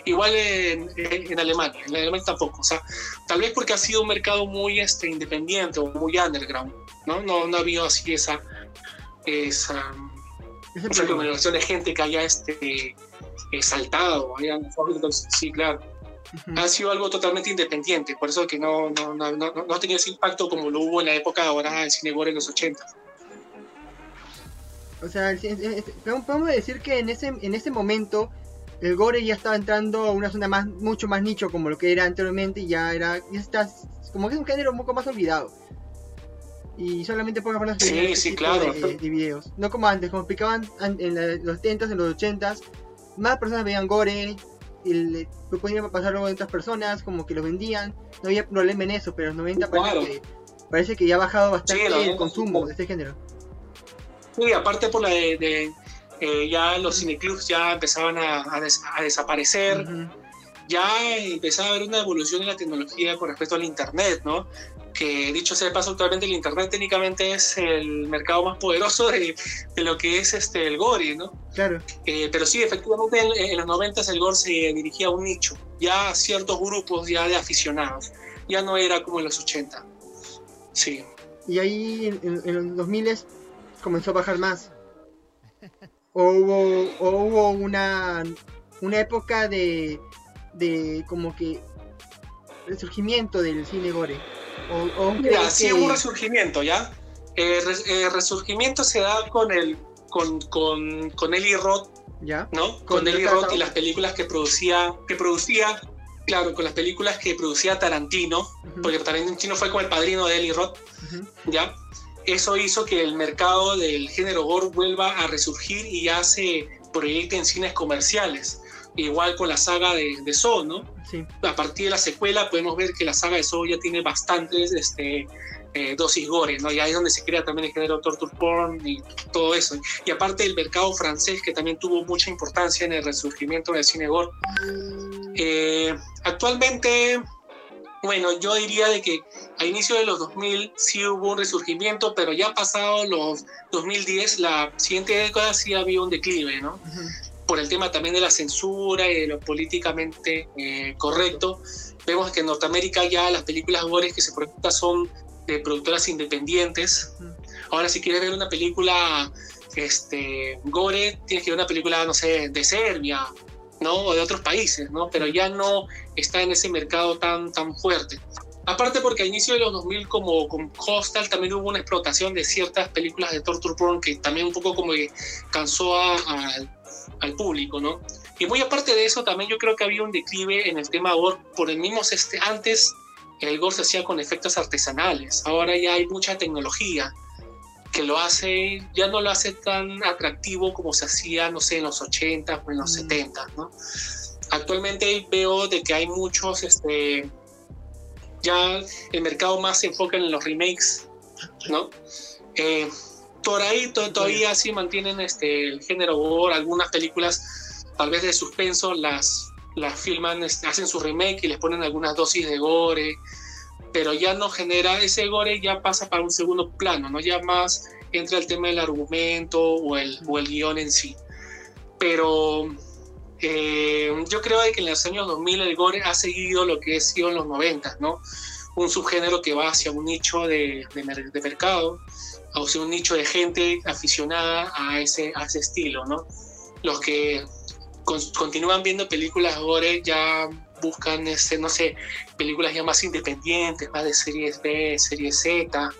Igual en, en- en Alemania, en Alemania tampoco, o sea, tal vez porque ha sido un mercado muy este, independiente o muy underground, ¿no? No, no ha habido así esa, esa, esa conglomeración de gente que haya este, eh, saltado, haya, sí, claro, Ujú. ha sido algo totalmente independiente, por eso que no, no, no, no, no ha tenido ese impacto como lo hubo en la época ahora del cine gore en los 80. O sea, podemos decir que en ese, en ese momento el gore ya estaba entrando a una zona más, mucho más nicho como lo que era anteriormente y ya era, ya está, como que es un género un poco más olvidado. Y solamente pocas personas Sí, este sí, claro. de, de videos. No como antes, como explicaban an- en los 70s, en los 80s, más personas veían gore, y le, lo podían pasar luego a otras personas, como que lo vendían, no había problema en eso, pero en los 90 parece, Claro. que, parece que ya ha bajado bastante Sí, el 90 consumo de este género. Sí, aparte por la de, de, eh, ya los cineclubs ya empezaban a, a des- a desaparecer, Ujú. ya empezaba a haber una evolución en la tecnología con respecto al Internet, ¿no? Que dicho sea de paso, actualmente el Internet técnicamente es el mercado más poderoso de, de lo que es este, el gore, ¿no? Claro. Eh, pero sí, efectivamente en, en los 90 el gore se dirigía a un nicho, ya a ciertos grupos ya de aficionados, ya no era como en los 80. Sí, Y ahí en, en- en los 2000 comenzó a bajar más. *laughs* O hubo, o hubo una, una época de, de como que resurgimiento del cine gore. O, o Mira, crees sí que- hubo un resurgimiento, ¿ya? El resurgimiento se da con el con, con, con Eli Roth, ¿Ya? ¿no? Con Con, Eli Roth y las películas que producía, que producía, claro, con las películas que producía Tarantino, Ujú, porque Tarantino fue como el padrino de Eli Roth, ujú. ¿ya? Eso hizo que el mercado del género gore vuelva a resurgir y ya se proyecte en cines comerciales. Igual con la saga de, de Saw, ¿no? Sí. a partir de la secuela podemos ver que la saga de Saw ya tiene bastantes este, eh, dosis gore, ¿no? Y ahí es donde se crea también el género torture porn y todo eso. Y aparte el mercado francés, que también tuvo mucha importancia en el resurgimiento del cine gore. Eh, actualmente, bueno, yo diría de que a inicio de los 2000 sí hubo un resurgimiento, pero ya pasado los 2010, la siguiente década sí había un declive, ¿no? por el tema también de la censura y de lo políticamente eh, correcto. Vemos que en Norteamérica ya las películas gore que se proyectan son de productoras independientes. Ahora si quieres ver una película este, gore, tienes que ver una película, no sé, de Serbia, ¿no? O de otros países, ¿no? Pero ya no está en ese mercado tan, tan fuerte. Aparte porque a inicio de los 2000 como con Hostal también hubo una explotación de ciertas películas de torture porn que también un poco como cansó al público, ¿no? Y muy aparte de eso también yo creo que había un declive en el tema gore por el mismo, este, antes el gore se hacía con efectos artesanales, ahora ya hay mucha tecnología que lo hace, ya no lo hace tan atractivo como se hacía, no sé, en los 80 o en los Mm. 70, ¿no? Actualmente veo de que hay muchos, este, ya el mercado más se enfoca en los remakes, ¿no? Eh, por ahí to- todavía sí mantienen este, el género gore, algunas películas tal vez de suspenso las, las filman, este, hacen su remake y les ponen algunas dosis de gore, pero ya no genera, ese gore ya pasa para un segundo plano, ¿no? Ya más entra el tema del argumento o el, o el guion en sí. Pero eh, yo creo que en los años 2000 el gore ha seguido lo que ha sido en los 90, ¿no? un subgénero que va hacia un nicho de, de de mercado, hacia un nicho de gente aficionada a ese, a ese estilo, ¿no? Los que con- continúan viendo películas gore ya buscan, este, no sé, películas ya más independientes, más de series B, series Z.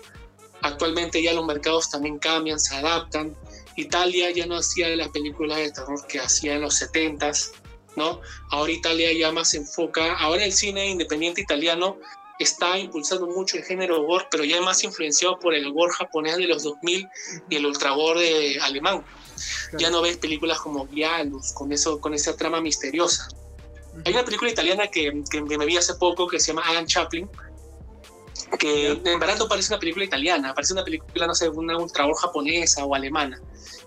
Actualmente ya los mercados también cambian, se adaptan. Italia ya no hacía las películas de terror que hacía en los 70s, ¿no? Ahora Italia ya más se enfoca, ahora el cine independiente italiano está impulsando mucho el género gore, pero ya es más influenciado por el gore japonés de los 2000 y el ultra gore alemán. Ya no ves películas como Gialus, con, eso, con esa trama misteriosa. Hay una película italiana que, que me vi hace poco que se llama Alan Chaplin, que en verdad no parece una película italiana, parece una película, no sé, una ultra gore japonesa o alemana.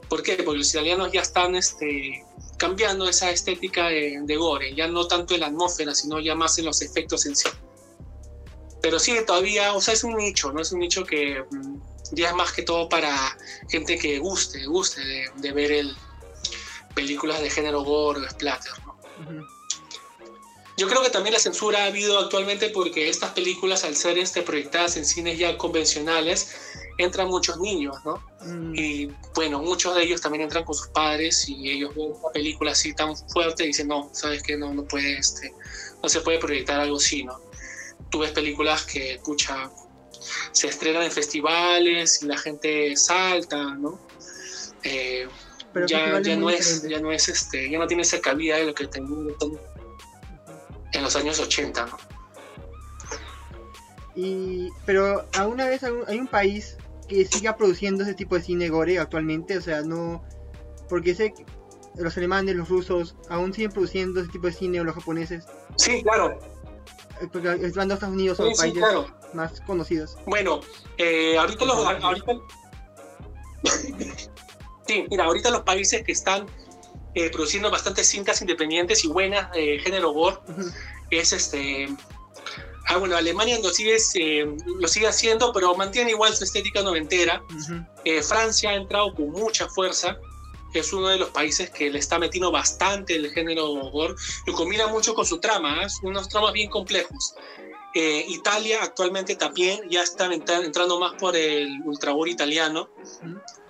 ¿Por qué? Porque los italianos ya están este, cambiando esa estética de, de gore, ya no tanto en la atmósfera, sino ya más en los efectos en sí. Pero sí, todavía, o sea, es un nicho, ¿no? Es un nicho que mm, ya es más que todo para gente que guste, guste de, de ver el, películas de género gore o splatter, ¿no? Ujú. Yo creo que también la censura ha habido actualmente porque estas películas, al ser este, proyectadas en cines ya convencionales, entran muchos niños, ¿no? Mm, Y bueno, muchos de ellos también entran con sus padres y ellos ven una película así tan fuerte y dicen, no, sabes que no, no puede, este, no se puede proyectar algo así, ¿no? Tú ves películas que, pucha, se estrenan en festivales y la gente salta, ¿no? Eh, pero ya, ya no es, ya no es este, ya no tiene esa cabida de lo que tenía en los años 80, ¿no? Y, pero aún una vez hay un- país que siga produciendo ese tipo de cine gore actualmente, o sea, no, porque sé que los alemanes, los rusos, aún siguen produciendo ese tipo de cine o los japoneses, Sí, claro, eh, porque van a Estados Unidos o sí, a sí, países claro. más conocidos. Bueno, eh, ahorita los, ahorita, *laughs* sí, mira, ahorita los países que están eh, produciendo bastantes cintas independientes y buenas de género gore es este, ah bueno, Alemania lo sigue, eh, lo sigue haciendo, pero mantiene igual su estética noventera. Eh, Francia ha entrado con mucha fuerza. Es uno de los países que le está metiendo bastante el género gore. Lo combina mucho con su trama, ¿eh? unos tramas bien complejos. Eh, Italia actualmente también ya está entra- entrando más por el ultra gore italiano.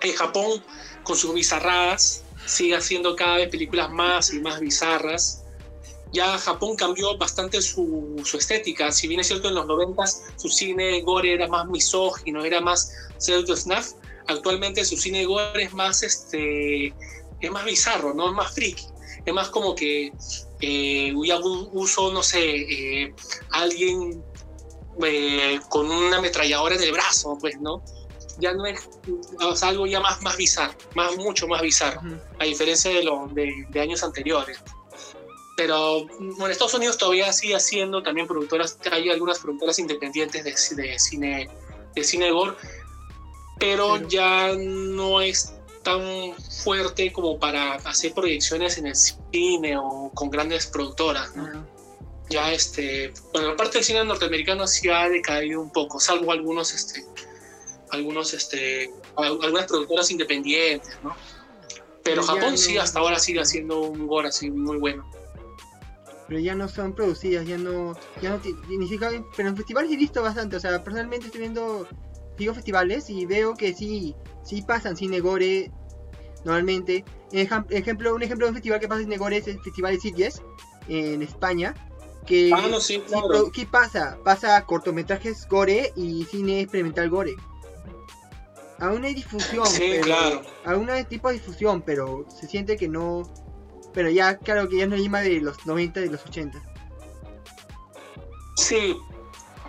Eh, Japón, con sus bizarradas, sigue haciendo cada vez películas más y más bizarras. Ya Japón cambió bastante su, su estética. Si bien es cierto, en los 90 su cine gore era más misógino, era más pseudo snuff. Actualmente su cine gore es más, este, es más bizarro, ¿no? Es más friki. Es más como que eh, uso, no sé, eh, alguien eh, con una ametralladora en el brazo, pues, ¿no? Ya no es, sea, algo ya más, más bizarro, más, mucho más bizarro Ujú. a diferencia de, lo, de, de años anteriores. Pero bueno, Estados Unidos todavía sigue haciendo también productoras, hay algunas productoras independientes de, de cine de cine gore, pero Pero- ya no es tan fuerte como para hacer proyecciones en el cine o con grandes productoras. ¿no? Ah, Ya este, bueno, la parte del cine norteamericano sí ha decaído un poco, salvo algunos este, algunos este, al- algunas productoras independientes, ¿no? Pero Japón no- sí hasta ahora sigue haciendo un gore así muy bueno. pero ya no son producidas, ya no, ya no ni siquiera, pero en festivales he visto bastante, o sea, personalmente estoy viendo, sigo festivales y veo que sí, sí pasan cine gore normalmente. Ejem- ejemplo, un ejemplo de un festival que pasa cine gore es el Festival de Sitges en España, que Ah, no, sí, claro. ¿qué pasa? Pasa cortometrajes gore y cine experimental gore. Aún hay difusión, Sí, pero, claro. aún hay tipo de difusión, pero se siente que no, pero ya, claro que ya no es Lima de los 90 y los 80. Sí,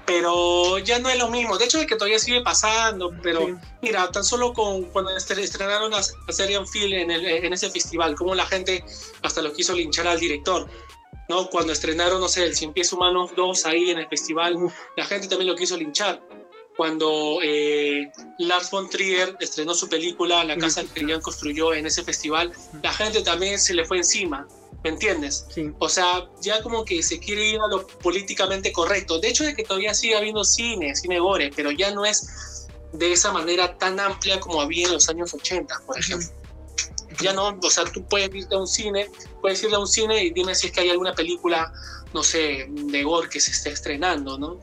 pero ya no es lo mismo. De hecho, es que todavía sigue pasando, pero Sí. mira, tan solo con cuando estre- estrenaron a, a Serial Film en, el- en ese festival, como la gente hasta lo quiso linchar al director. ¿no? Cuando estrenaron, no sé, el Cien Pies Humanos 2 ahí en el festival, Uf, la gente también lo quiso linchar. Cuando eh, Lars von Trier estrenó su película La casa que Jan construyó en ese festival, la gente también se le fue encima, ¿me entiendes? sí. O sea, ya como que se quiere ir a lo políticamente correcto. De hecho, de que todavía sigue habiendo cine, cine gore, pero ya no es de esa manera tan amplia como había en los años 80, por ejemplo. Ya no, o sea, tú puedes irte a un cine, puedes ir a un cine y dime si es que hay alguna película, no sé, de gore que se esté estrenando, ¿no?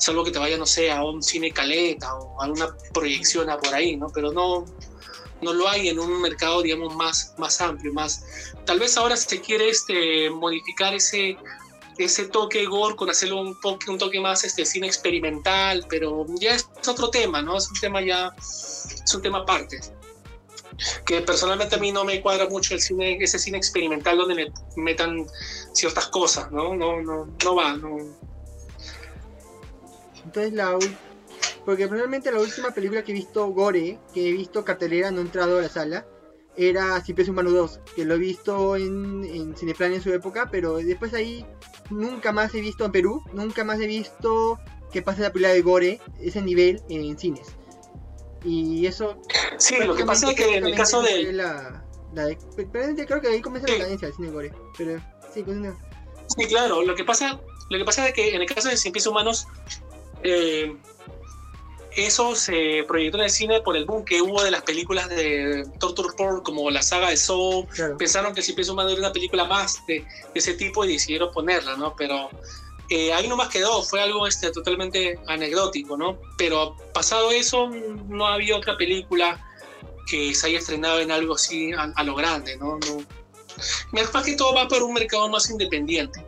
Salvo que te vaya, no sé, a un cine caleta o a una proyección a por ahí, ¿no? Pero no, no lo hay en un mercado, digamos, más, más amplio, más... Tal vez ahora se quiere este, modificar ese, ese toque gore con hacerlo un toque, un toque más este, cine experimental, pero ya es otro tema, ¿no? Es un tema ya, es un tema aparte. Que personalmente a mí no me cuadra mucho el cine, ese cine experimental donde me metan ciertas cosas, ¿no? No, no, no va, no. Entonces la porque probablemente la última película que he visto gore, que he visto cartelera, no he entrado a la sala, era Cipes Humano 2, que lo he visto en, en Cineplan en su época, pero después ahí nunca más he visto en Perú, nunca más he visto que pase la película de gore, ese nivel en cines. Y eso Sí, lo que pasa es que en el caso de, La, la de- creo que ahí comienza la Sí. cadencia del cine gore, pero sí, continúa. Sí, claro. Lo que pasa, lo que pasa es que en el caso de Cien Pies Humanos, eh, eso se proyectó en el cine por el boom que hubo de las películas de Torture Porn, como la saga de Saw. Claro. Pensaron que Cien Pies Humanos era una película más de, de ese tipo y decidieron ponerla, ¿no? Pero eh, ahí nomás quedó, fue algo este, totalmente anecdótico, ¿no? Pero pasado eso, no había otra película que se haya estrenado en algo así a, a lo grande, ¿no? no más que todo va por un mercado más independiente.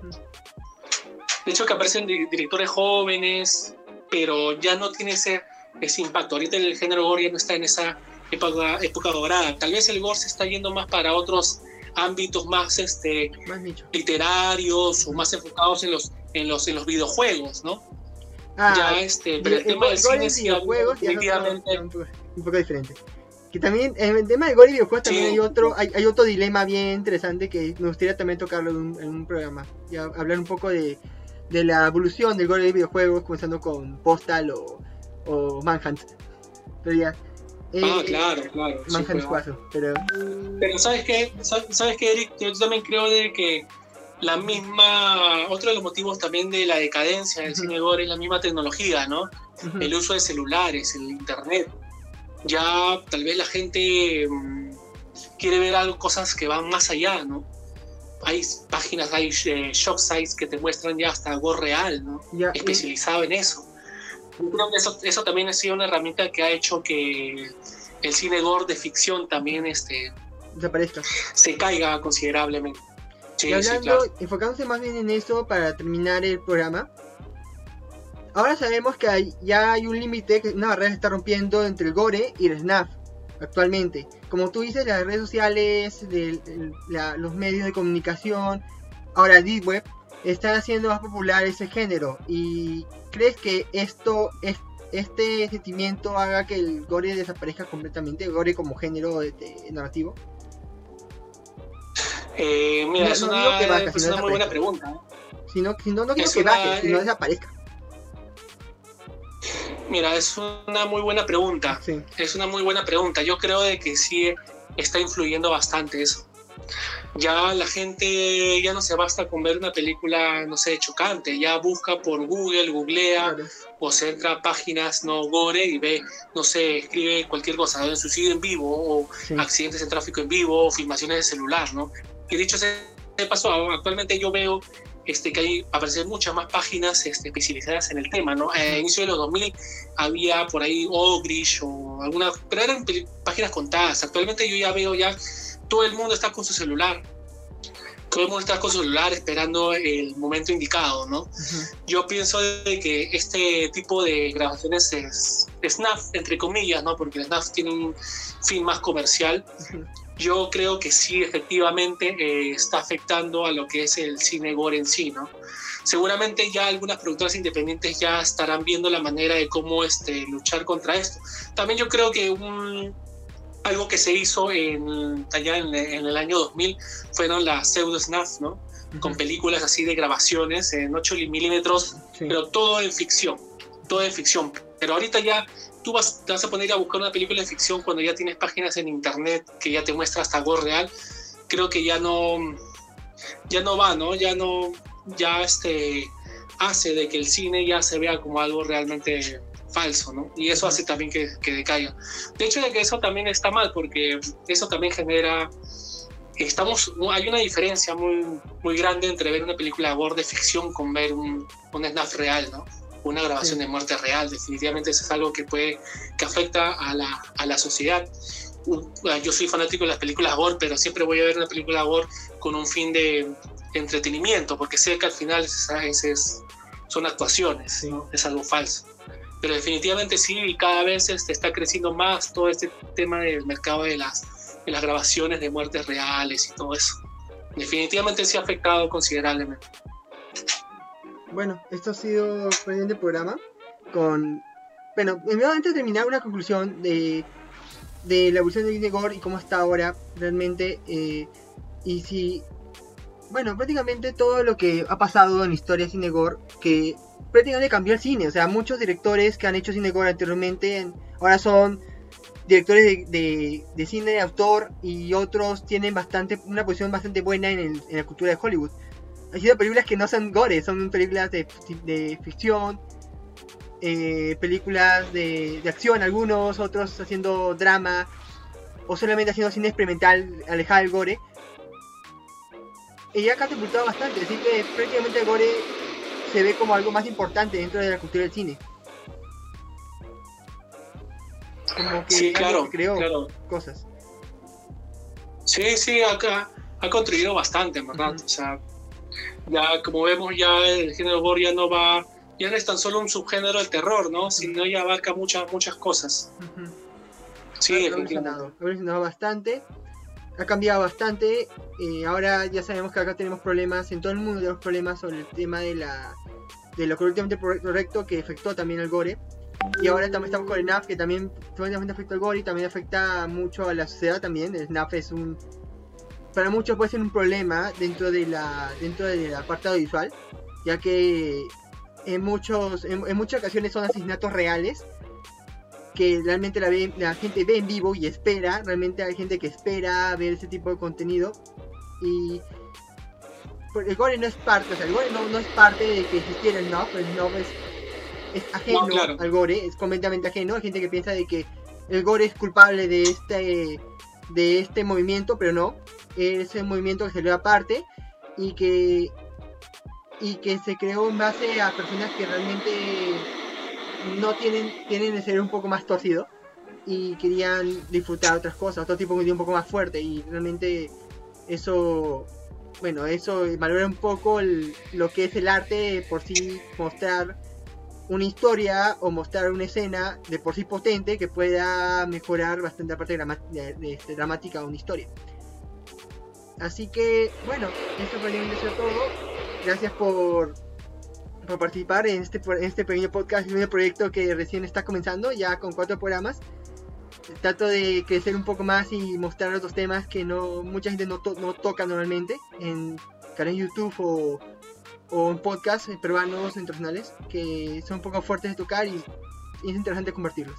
De hecho, que aparecen di- directores jóvenes, pero ya no tiene ese, ese impacto. Ahorita el género gore ya no está en esa época, época dorada. Tal vez el gore se está yendo más para otros ámbitos más este, Más literarios o más enfocados en los, en los, en los videojuegos, ¿no? Ah, ya este, pero el, el tema del gore cine videojuegos definitivamente un, poco, un poco diferente. Que también, en el tema de gore y videojuegos también Sí. hay otro, hay, hay otro dilema bien interesante que me gustaría también tocarlo en un, en un programa. Ya hablar un poco de, de la evolución del gore de videojuegos, comenzando con Postal o, o Manhunt. Pero ya. Ah, Eh, claro, claro. sí, Manhunt fue- es cuazo, pero Pero ¿sabes qué? ¿Sabes qué, Eric? Yo también creo de que la misma, otro de los motivos también de la decadencia del cine gore es la misma tecnología, ¿no? El uso de celulares, el internet. Ya tal vez la gente mm, quiere ver algo, cosas que van más allá, ¿no? Hay páginas, hay eh, shop sites que te muestran ya hasta gore real, ¿no? ya, y- especializado en eso. Yo creo que eso, eso también ha sido una herramienta que ha hecho que el cine gore de ficción también este, desaparezca. se caiga considerablemente. Sí, y sí, hablando, claro. enfocándose más bien en eso para terminar el programa. Ahora sabemos que hay- ya hay un límite, una barrera se está rompiendo entre el gore y el snaf actualmente. Como tú dices, las redes sociales, el- la- los medios de comunicación, ahora Deep Web, están haciendo más popular ese género. ¿Y crees que esto, es, este sentimiento haga que el gore desaparezca completamente, el gore como género de- de narrativo? Eh, mira, no- es no una, baje, es una muy buena pregunta. ¿eh? Si no, si no, no quiero Es que una- baje, sino eh, desaparezca. Mira, es una muy buena pregunta. Sí. Es una muy buena pregunta. Yo creo de que sí está influyendo bastante eso. Ya la gente ya no se basta con ver una película, no sé, chocante. Ya busca por Google, googlea, Claro. o se entra a páginas no gore y ve, no sé, escribe cualquier cosa, ¿no? suicidio en vivo, o Sí. accidentes en tráfico en vivo, o filmaciones de celular, ¿no? Y dicho sea de paso, actualmente yo veo este, que hay aparecen muchas más páginas este, especializadas en el tema, ¿no? A inicio de los 2000 había por ahí Ogrish o alguna, pero eran páginas contadas. Actualmente yo ya veo ya todo el mundo está con su celular. El mundo está con celular esperando el momento indicado, ¿no? Ujú. yo pienso de que este tipo de grabaciones es SNAF, entre comillas, ¿no? Porque el SNAF tiene un fin más comercial. Ujú. Yo creo que sí, efectivamente, eh, está afectando a lo que es el cine gore en sí, ¿no? Seguramente ya algunas productoras independientes ya estarán viendo la manera de cómo este, luchar contra esto. También yo creo que un, algo que se hizo en, allá en, en el año 2000 fueron las pseudo SNAF, ¿no? Con películas así de grabaciones en 8 milímetros Sí. pero todo en ficción, todo en ficción. Pero ahorita ya tú vas, te vas a poner a buscar una película de ficción cuando ya tienes páginas en internet que ya te muestra hasta gore real. Creo que ya no, ya no va, ¿no? Ya no, ya este hace de que el cine ya se vea como algo realmente falso, ¿no? Y eso hace también que, que decaiga. De hecho, de que eso también está mal porque eso también genera estamos hay una diferencia muy muy grande entre ver una película gore de ficción con ver un, un snaf real, ¿no? una grabación Sí. de muerte real. Definitivamente eso es algo que puede, que afecta a la, a la sociedad. Uh, Yo soy fanático de las películas gore, pero siempre voy a ver una película gore con un fin de entretenimiento, porque sé que al final es- es- son actuaciones, Sí. ¿no? es algo falso. Pero definitivamente sí, y cada vez este, está creciendo más todo este tema del mercado de las, de las grabaciones de muertes reales y todo eso. Definitivamente sí ha afectado considerablemente. Bueno, esto ha sido el presente programa con... Bueno, de terminar una conclusión de, de la evolución de Gore y cómo está ahora realmente eh, y si... Bueno, prácticamente todo lo que ha pasado en la historia de Cine Gore que prácticamente cambió el cine, o sea, muchos directores que han hecho Cine Gore anteriormente en- ahora son directores de, de- de cine de autor y otros tienen bastante una posición bastante buena en, el- en la cultura de Hollywood han sido películas que no son gore, son películas de, de ficción, eh, películas de, de acción algunos, otros haciendo drama, o solamente haciendo cine experimental alejado del gore. Y ha catapultado bastante, así que prácticamente el gore se ve como algo más importante dentro de la cultura del cine. Como que Sí, claro, creó claro. cosas. Sí, sí, acá ha contribuido bastante, verdad. O sea, ya como vemos, ya el género gore ya no va, ya no es tan solo un subgénero del terror, ¿no? Sino ya abarca muchas, muchas cosas. Sí, ha evolucionado bastante, ha cambiado bastante. eh, ahora ya sabemos que acá tenemos problemas, en todo el mundo tenemos problemas sobre el tema de la de lo por- correcto que afectó también al gore. Y ahora también estamos con el NAF que también, afecta al gore y también afecta mucho a la sociedad también. El NAF es un para muchos puede ser un problema dentro de la dentro del apartado visual, ya que en, en muchas ocasiones son asesinatos reales que realmente la, ve- la gente ve en vivo y espera, realmente hay gente que espera ver ese tipo de contenido y el gore no es parte, o sea, el gore no, no es parte de que existiera el NOF, el NOF es, es ajeno No, claro. al gore, es completamente ajeno, hay gente que piensa de que el gore es culpable de este de este movimiento, pero no, es un movimiento que salió aparte y que y que se creó en base a personas que realmente no tienen, tienen de ser un poco más torcido y querían disfrutar otras cosas, otro tipo de un poco más fuerte y realmente eso, bueno, eso valora un poco el- lo que es el arte por sí mostrar una historia o mostrar una escena de por sí potente que pueda mejorar bastante la parte este, dramática de una historia. Así que, bueno, esto prácticamente es todo. Gracias por, por participar en este, en este pequeño podcast, un proyecto que recién está comenzando, ya con cuatro programas. Trato de crecer un poco más y mostrar otros temas que no mucha gente no, to- no toca normalmente en canal YouTube o, o en podcasts peruanos internacionales que son un poco fuertes de tocar y, y es interesante compartirlos.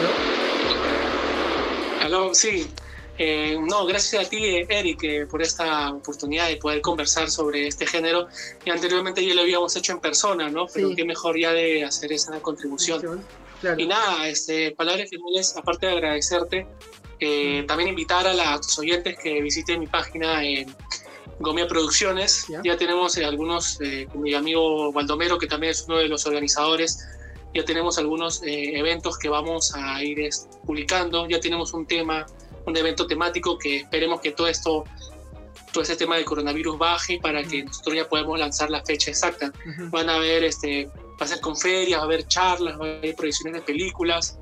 ¿No? Aló, sí. Eh, no, gracias a ti, Eric, eh, por esta oportunidad de poder conversar sobre este género. Y anteriormente ya lo habíamos hecho en persona, ¿no? Pero Sí. qué mejor ya de hacer esa contribución. Claro. Y nada, este, palabras finales, aparte de agradecerte, eh, también invitar a, la- a tus oyentes que visiten mi página en Gomia Producciones. Ya. Ya, tenemos eh, algunos, eh, con mi amigo Baldomero, que también es uno de los organizadores, ya tenemos algunos eh, eventos que vamos a ir es, publicando, ya tenemos un tema, un evento temático que esperemos que todo esto, todo este tema del coronavirus baje para que nosotros ya podamos lanzar la fecha exacta. Van a haber, este, va a ser con ferias, va a haber charlas, va a haber proyecciones de películas,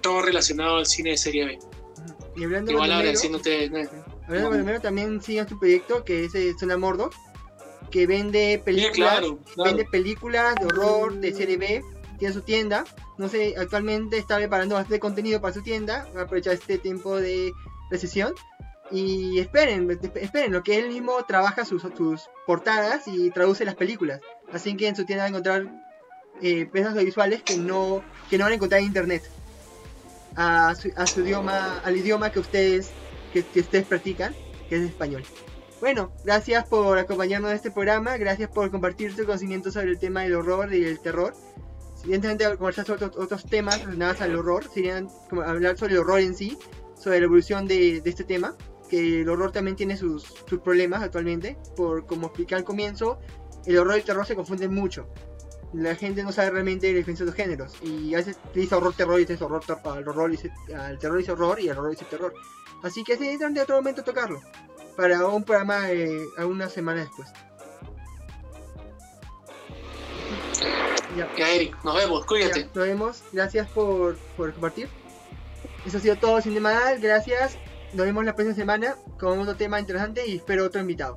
todo relacionado al cine de serie B. Y hablando de Igual agradeciéndote, eh, Hablando de Baldomero, también sigan su proyecto que es Zona Mordo, que vende sí, películas, claro, claro. vende películas de horror, de serie B, tiene su tienda. No sé, actualmente está preparando bastante contenido para su tienda. Va a aprovechar este tiempo de recesión. Y esperen, esperen, lo que él mismo trabaja sus, sus portadas y traduce las películas. Así que en su tienda van a encontrar eh, piezas audiovisuales que no, que no van a encontrar en internet. A su, a su idioma, al idioma que ustedes, que, que ustedes practican, que es español. Bueno, gracias por acompañarnos en este programa, gracias por compartir tu conocimiento sobre el tema del horror y el terror. Evidentemente conversar sobre otros, otros temas relacionados al horror, serían hablar sobre el horror en sí, sobre la evolución de, de este tema, que el horror también tiene sus, problemas actualmente, por como expliqué al comienzo, el horror y el terror se confunden mucho. La gente no sabe realmente la diferencia de los géneros. Y a veces dice horror, terror y dice horror, al, horror dice, al terror dice horror y al horror dice terror. Así que necesitan de otro momento tocarlo. Para un programa eh, a una semana después. Ya. Ya, Eric, nos vemos, cuídate. Ya, nos vemos. Gracias por, por compartir. Eso ha sido todo, Cinemadal. Gracias. Nos vemos la próxima semana con otro tema interesante y espero otro invitado.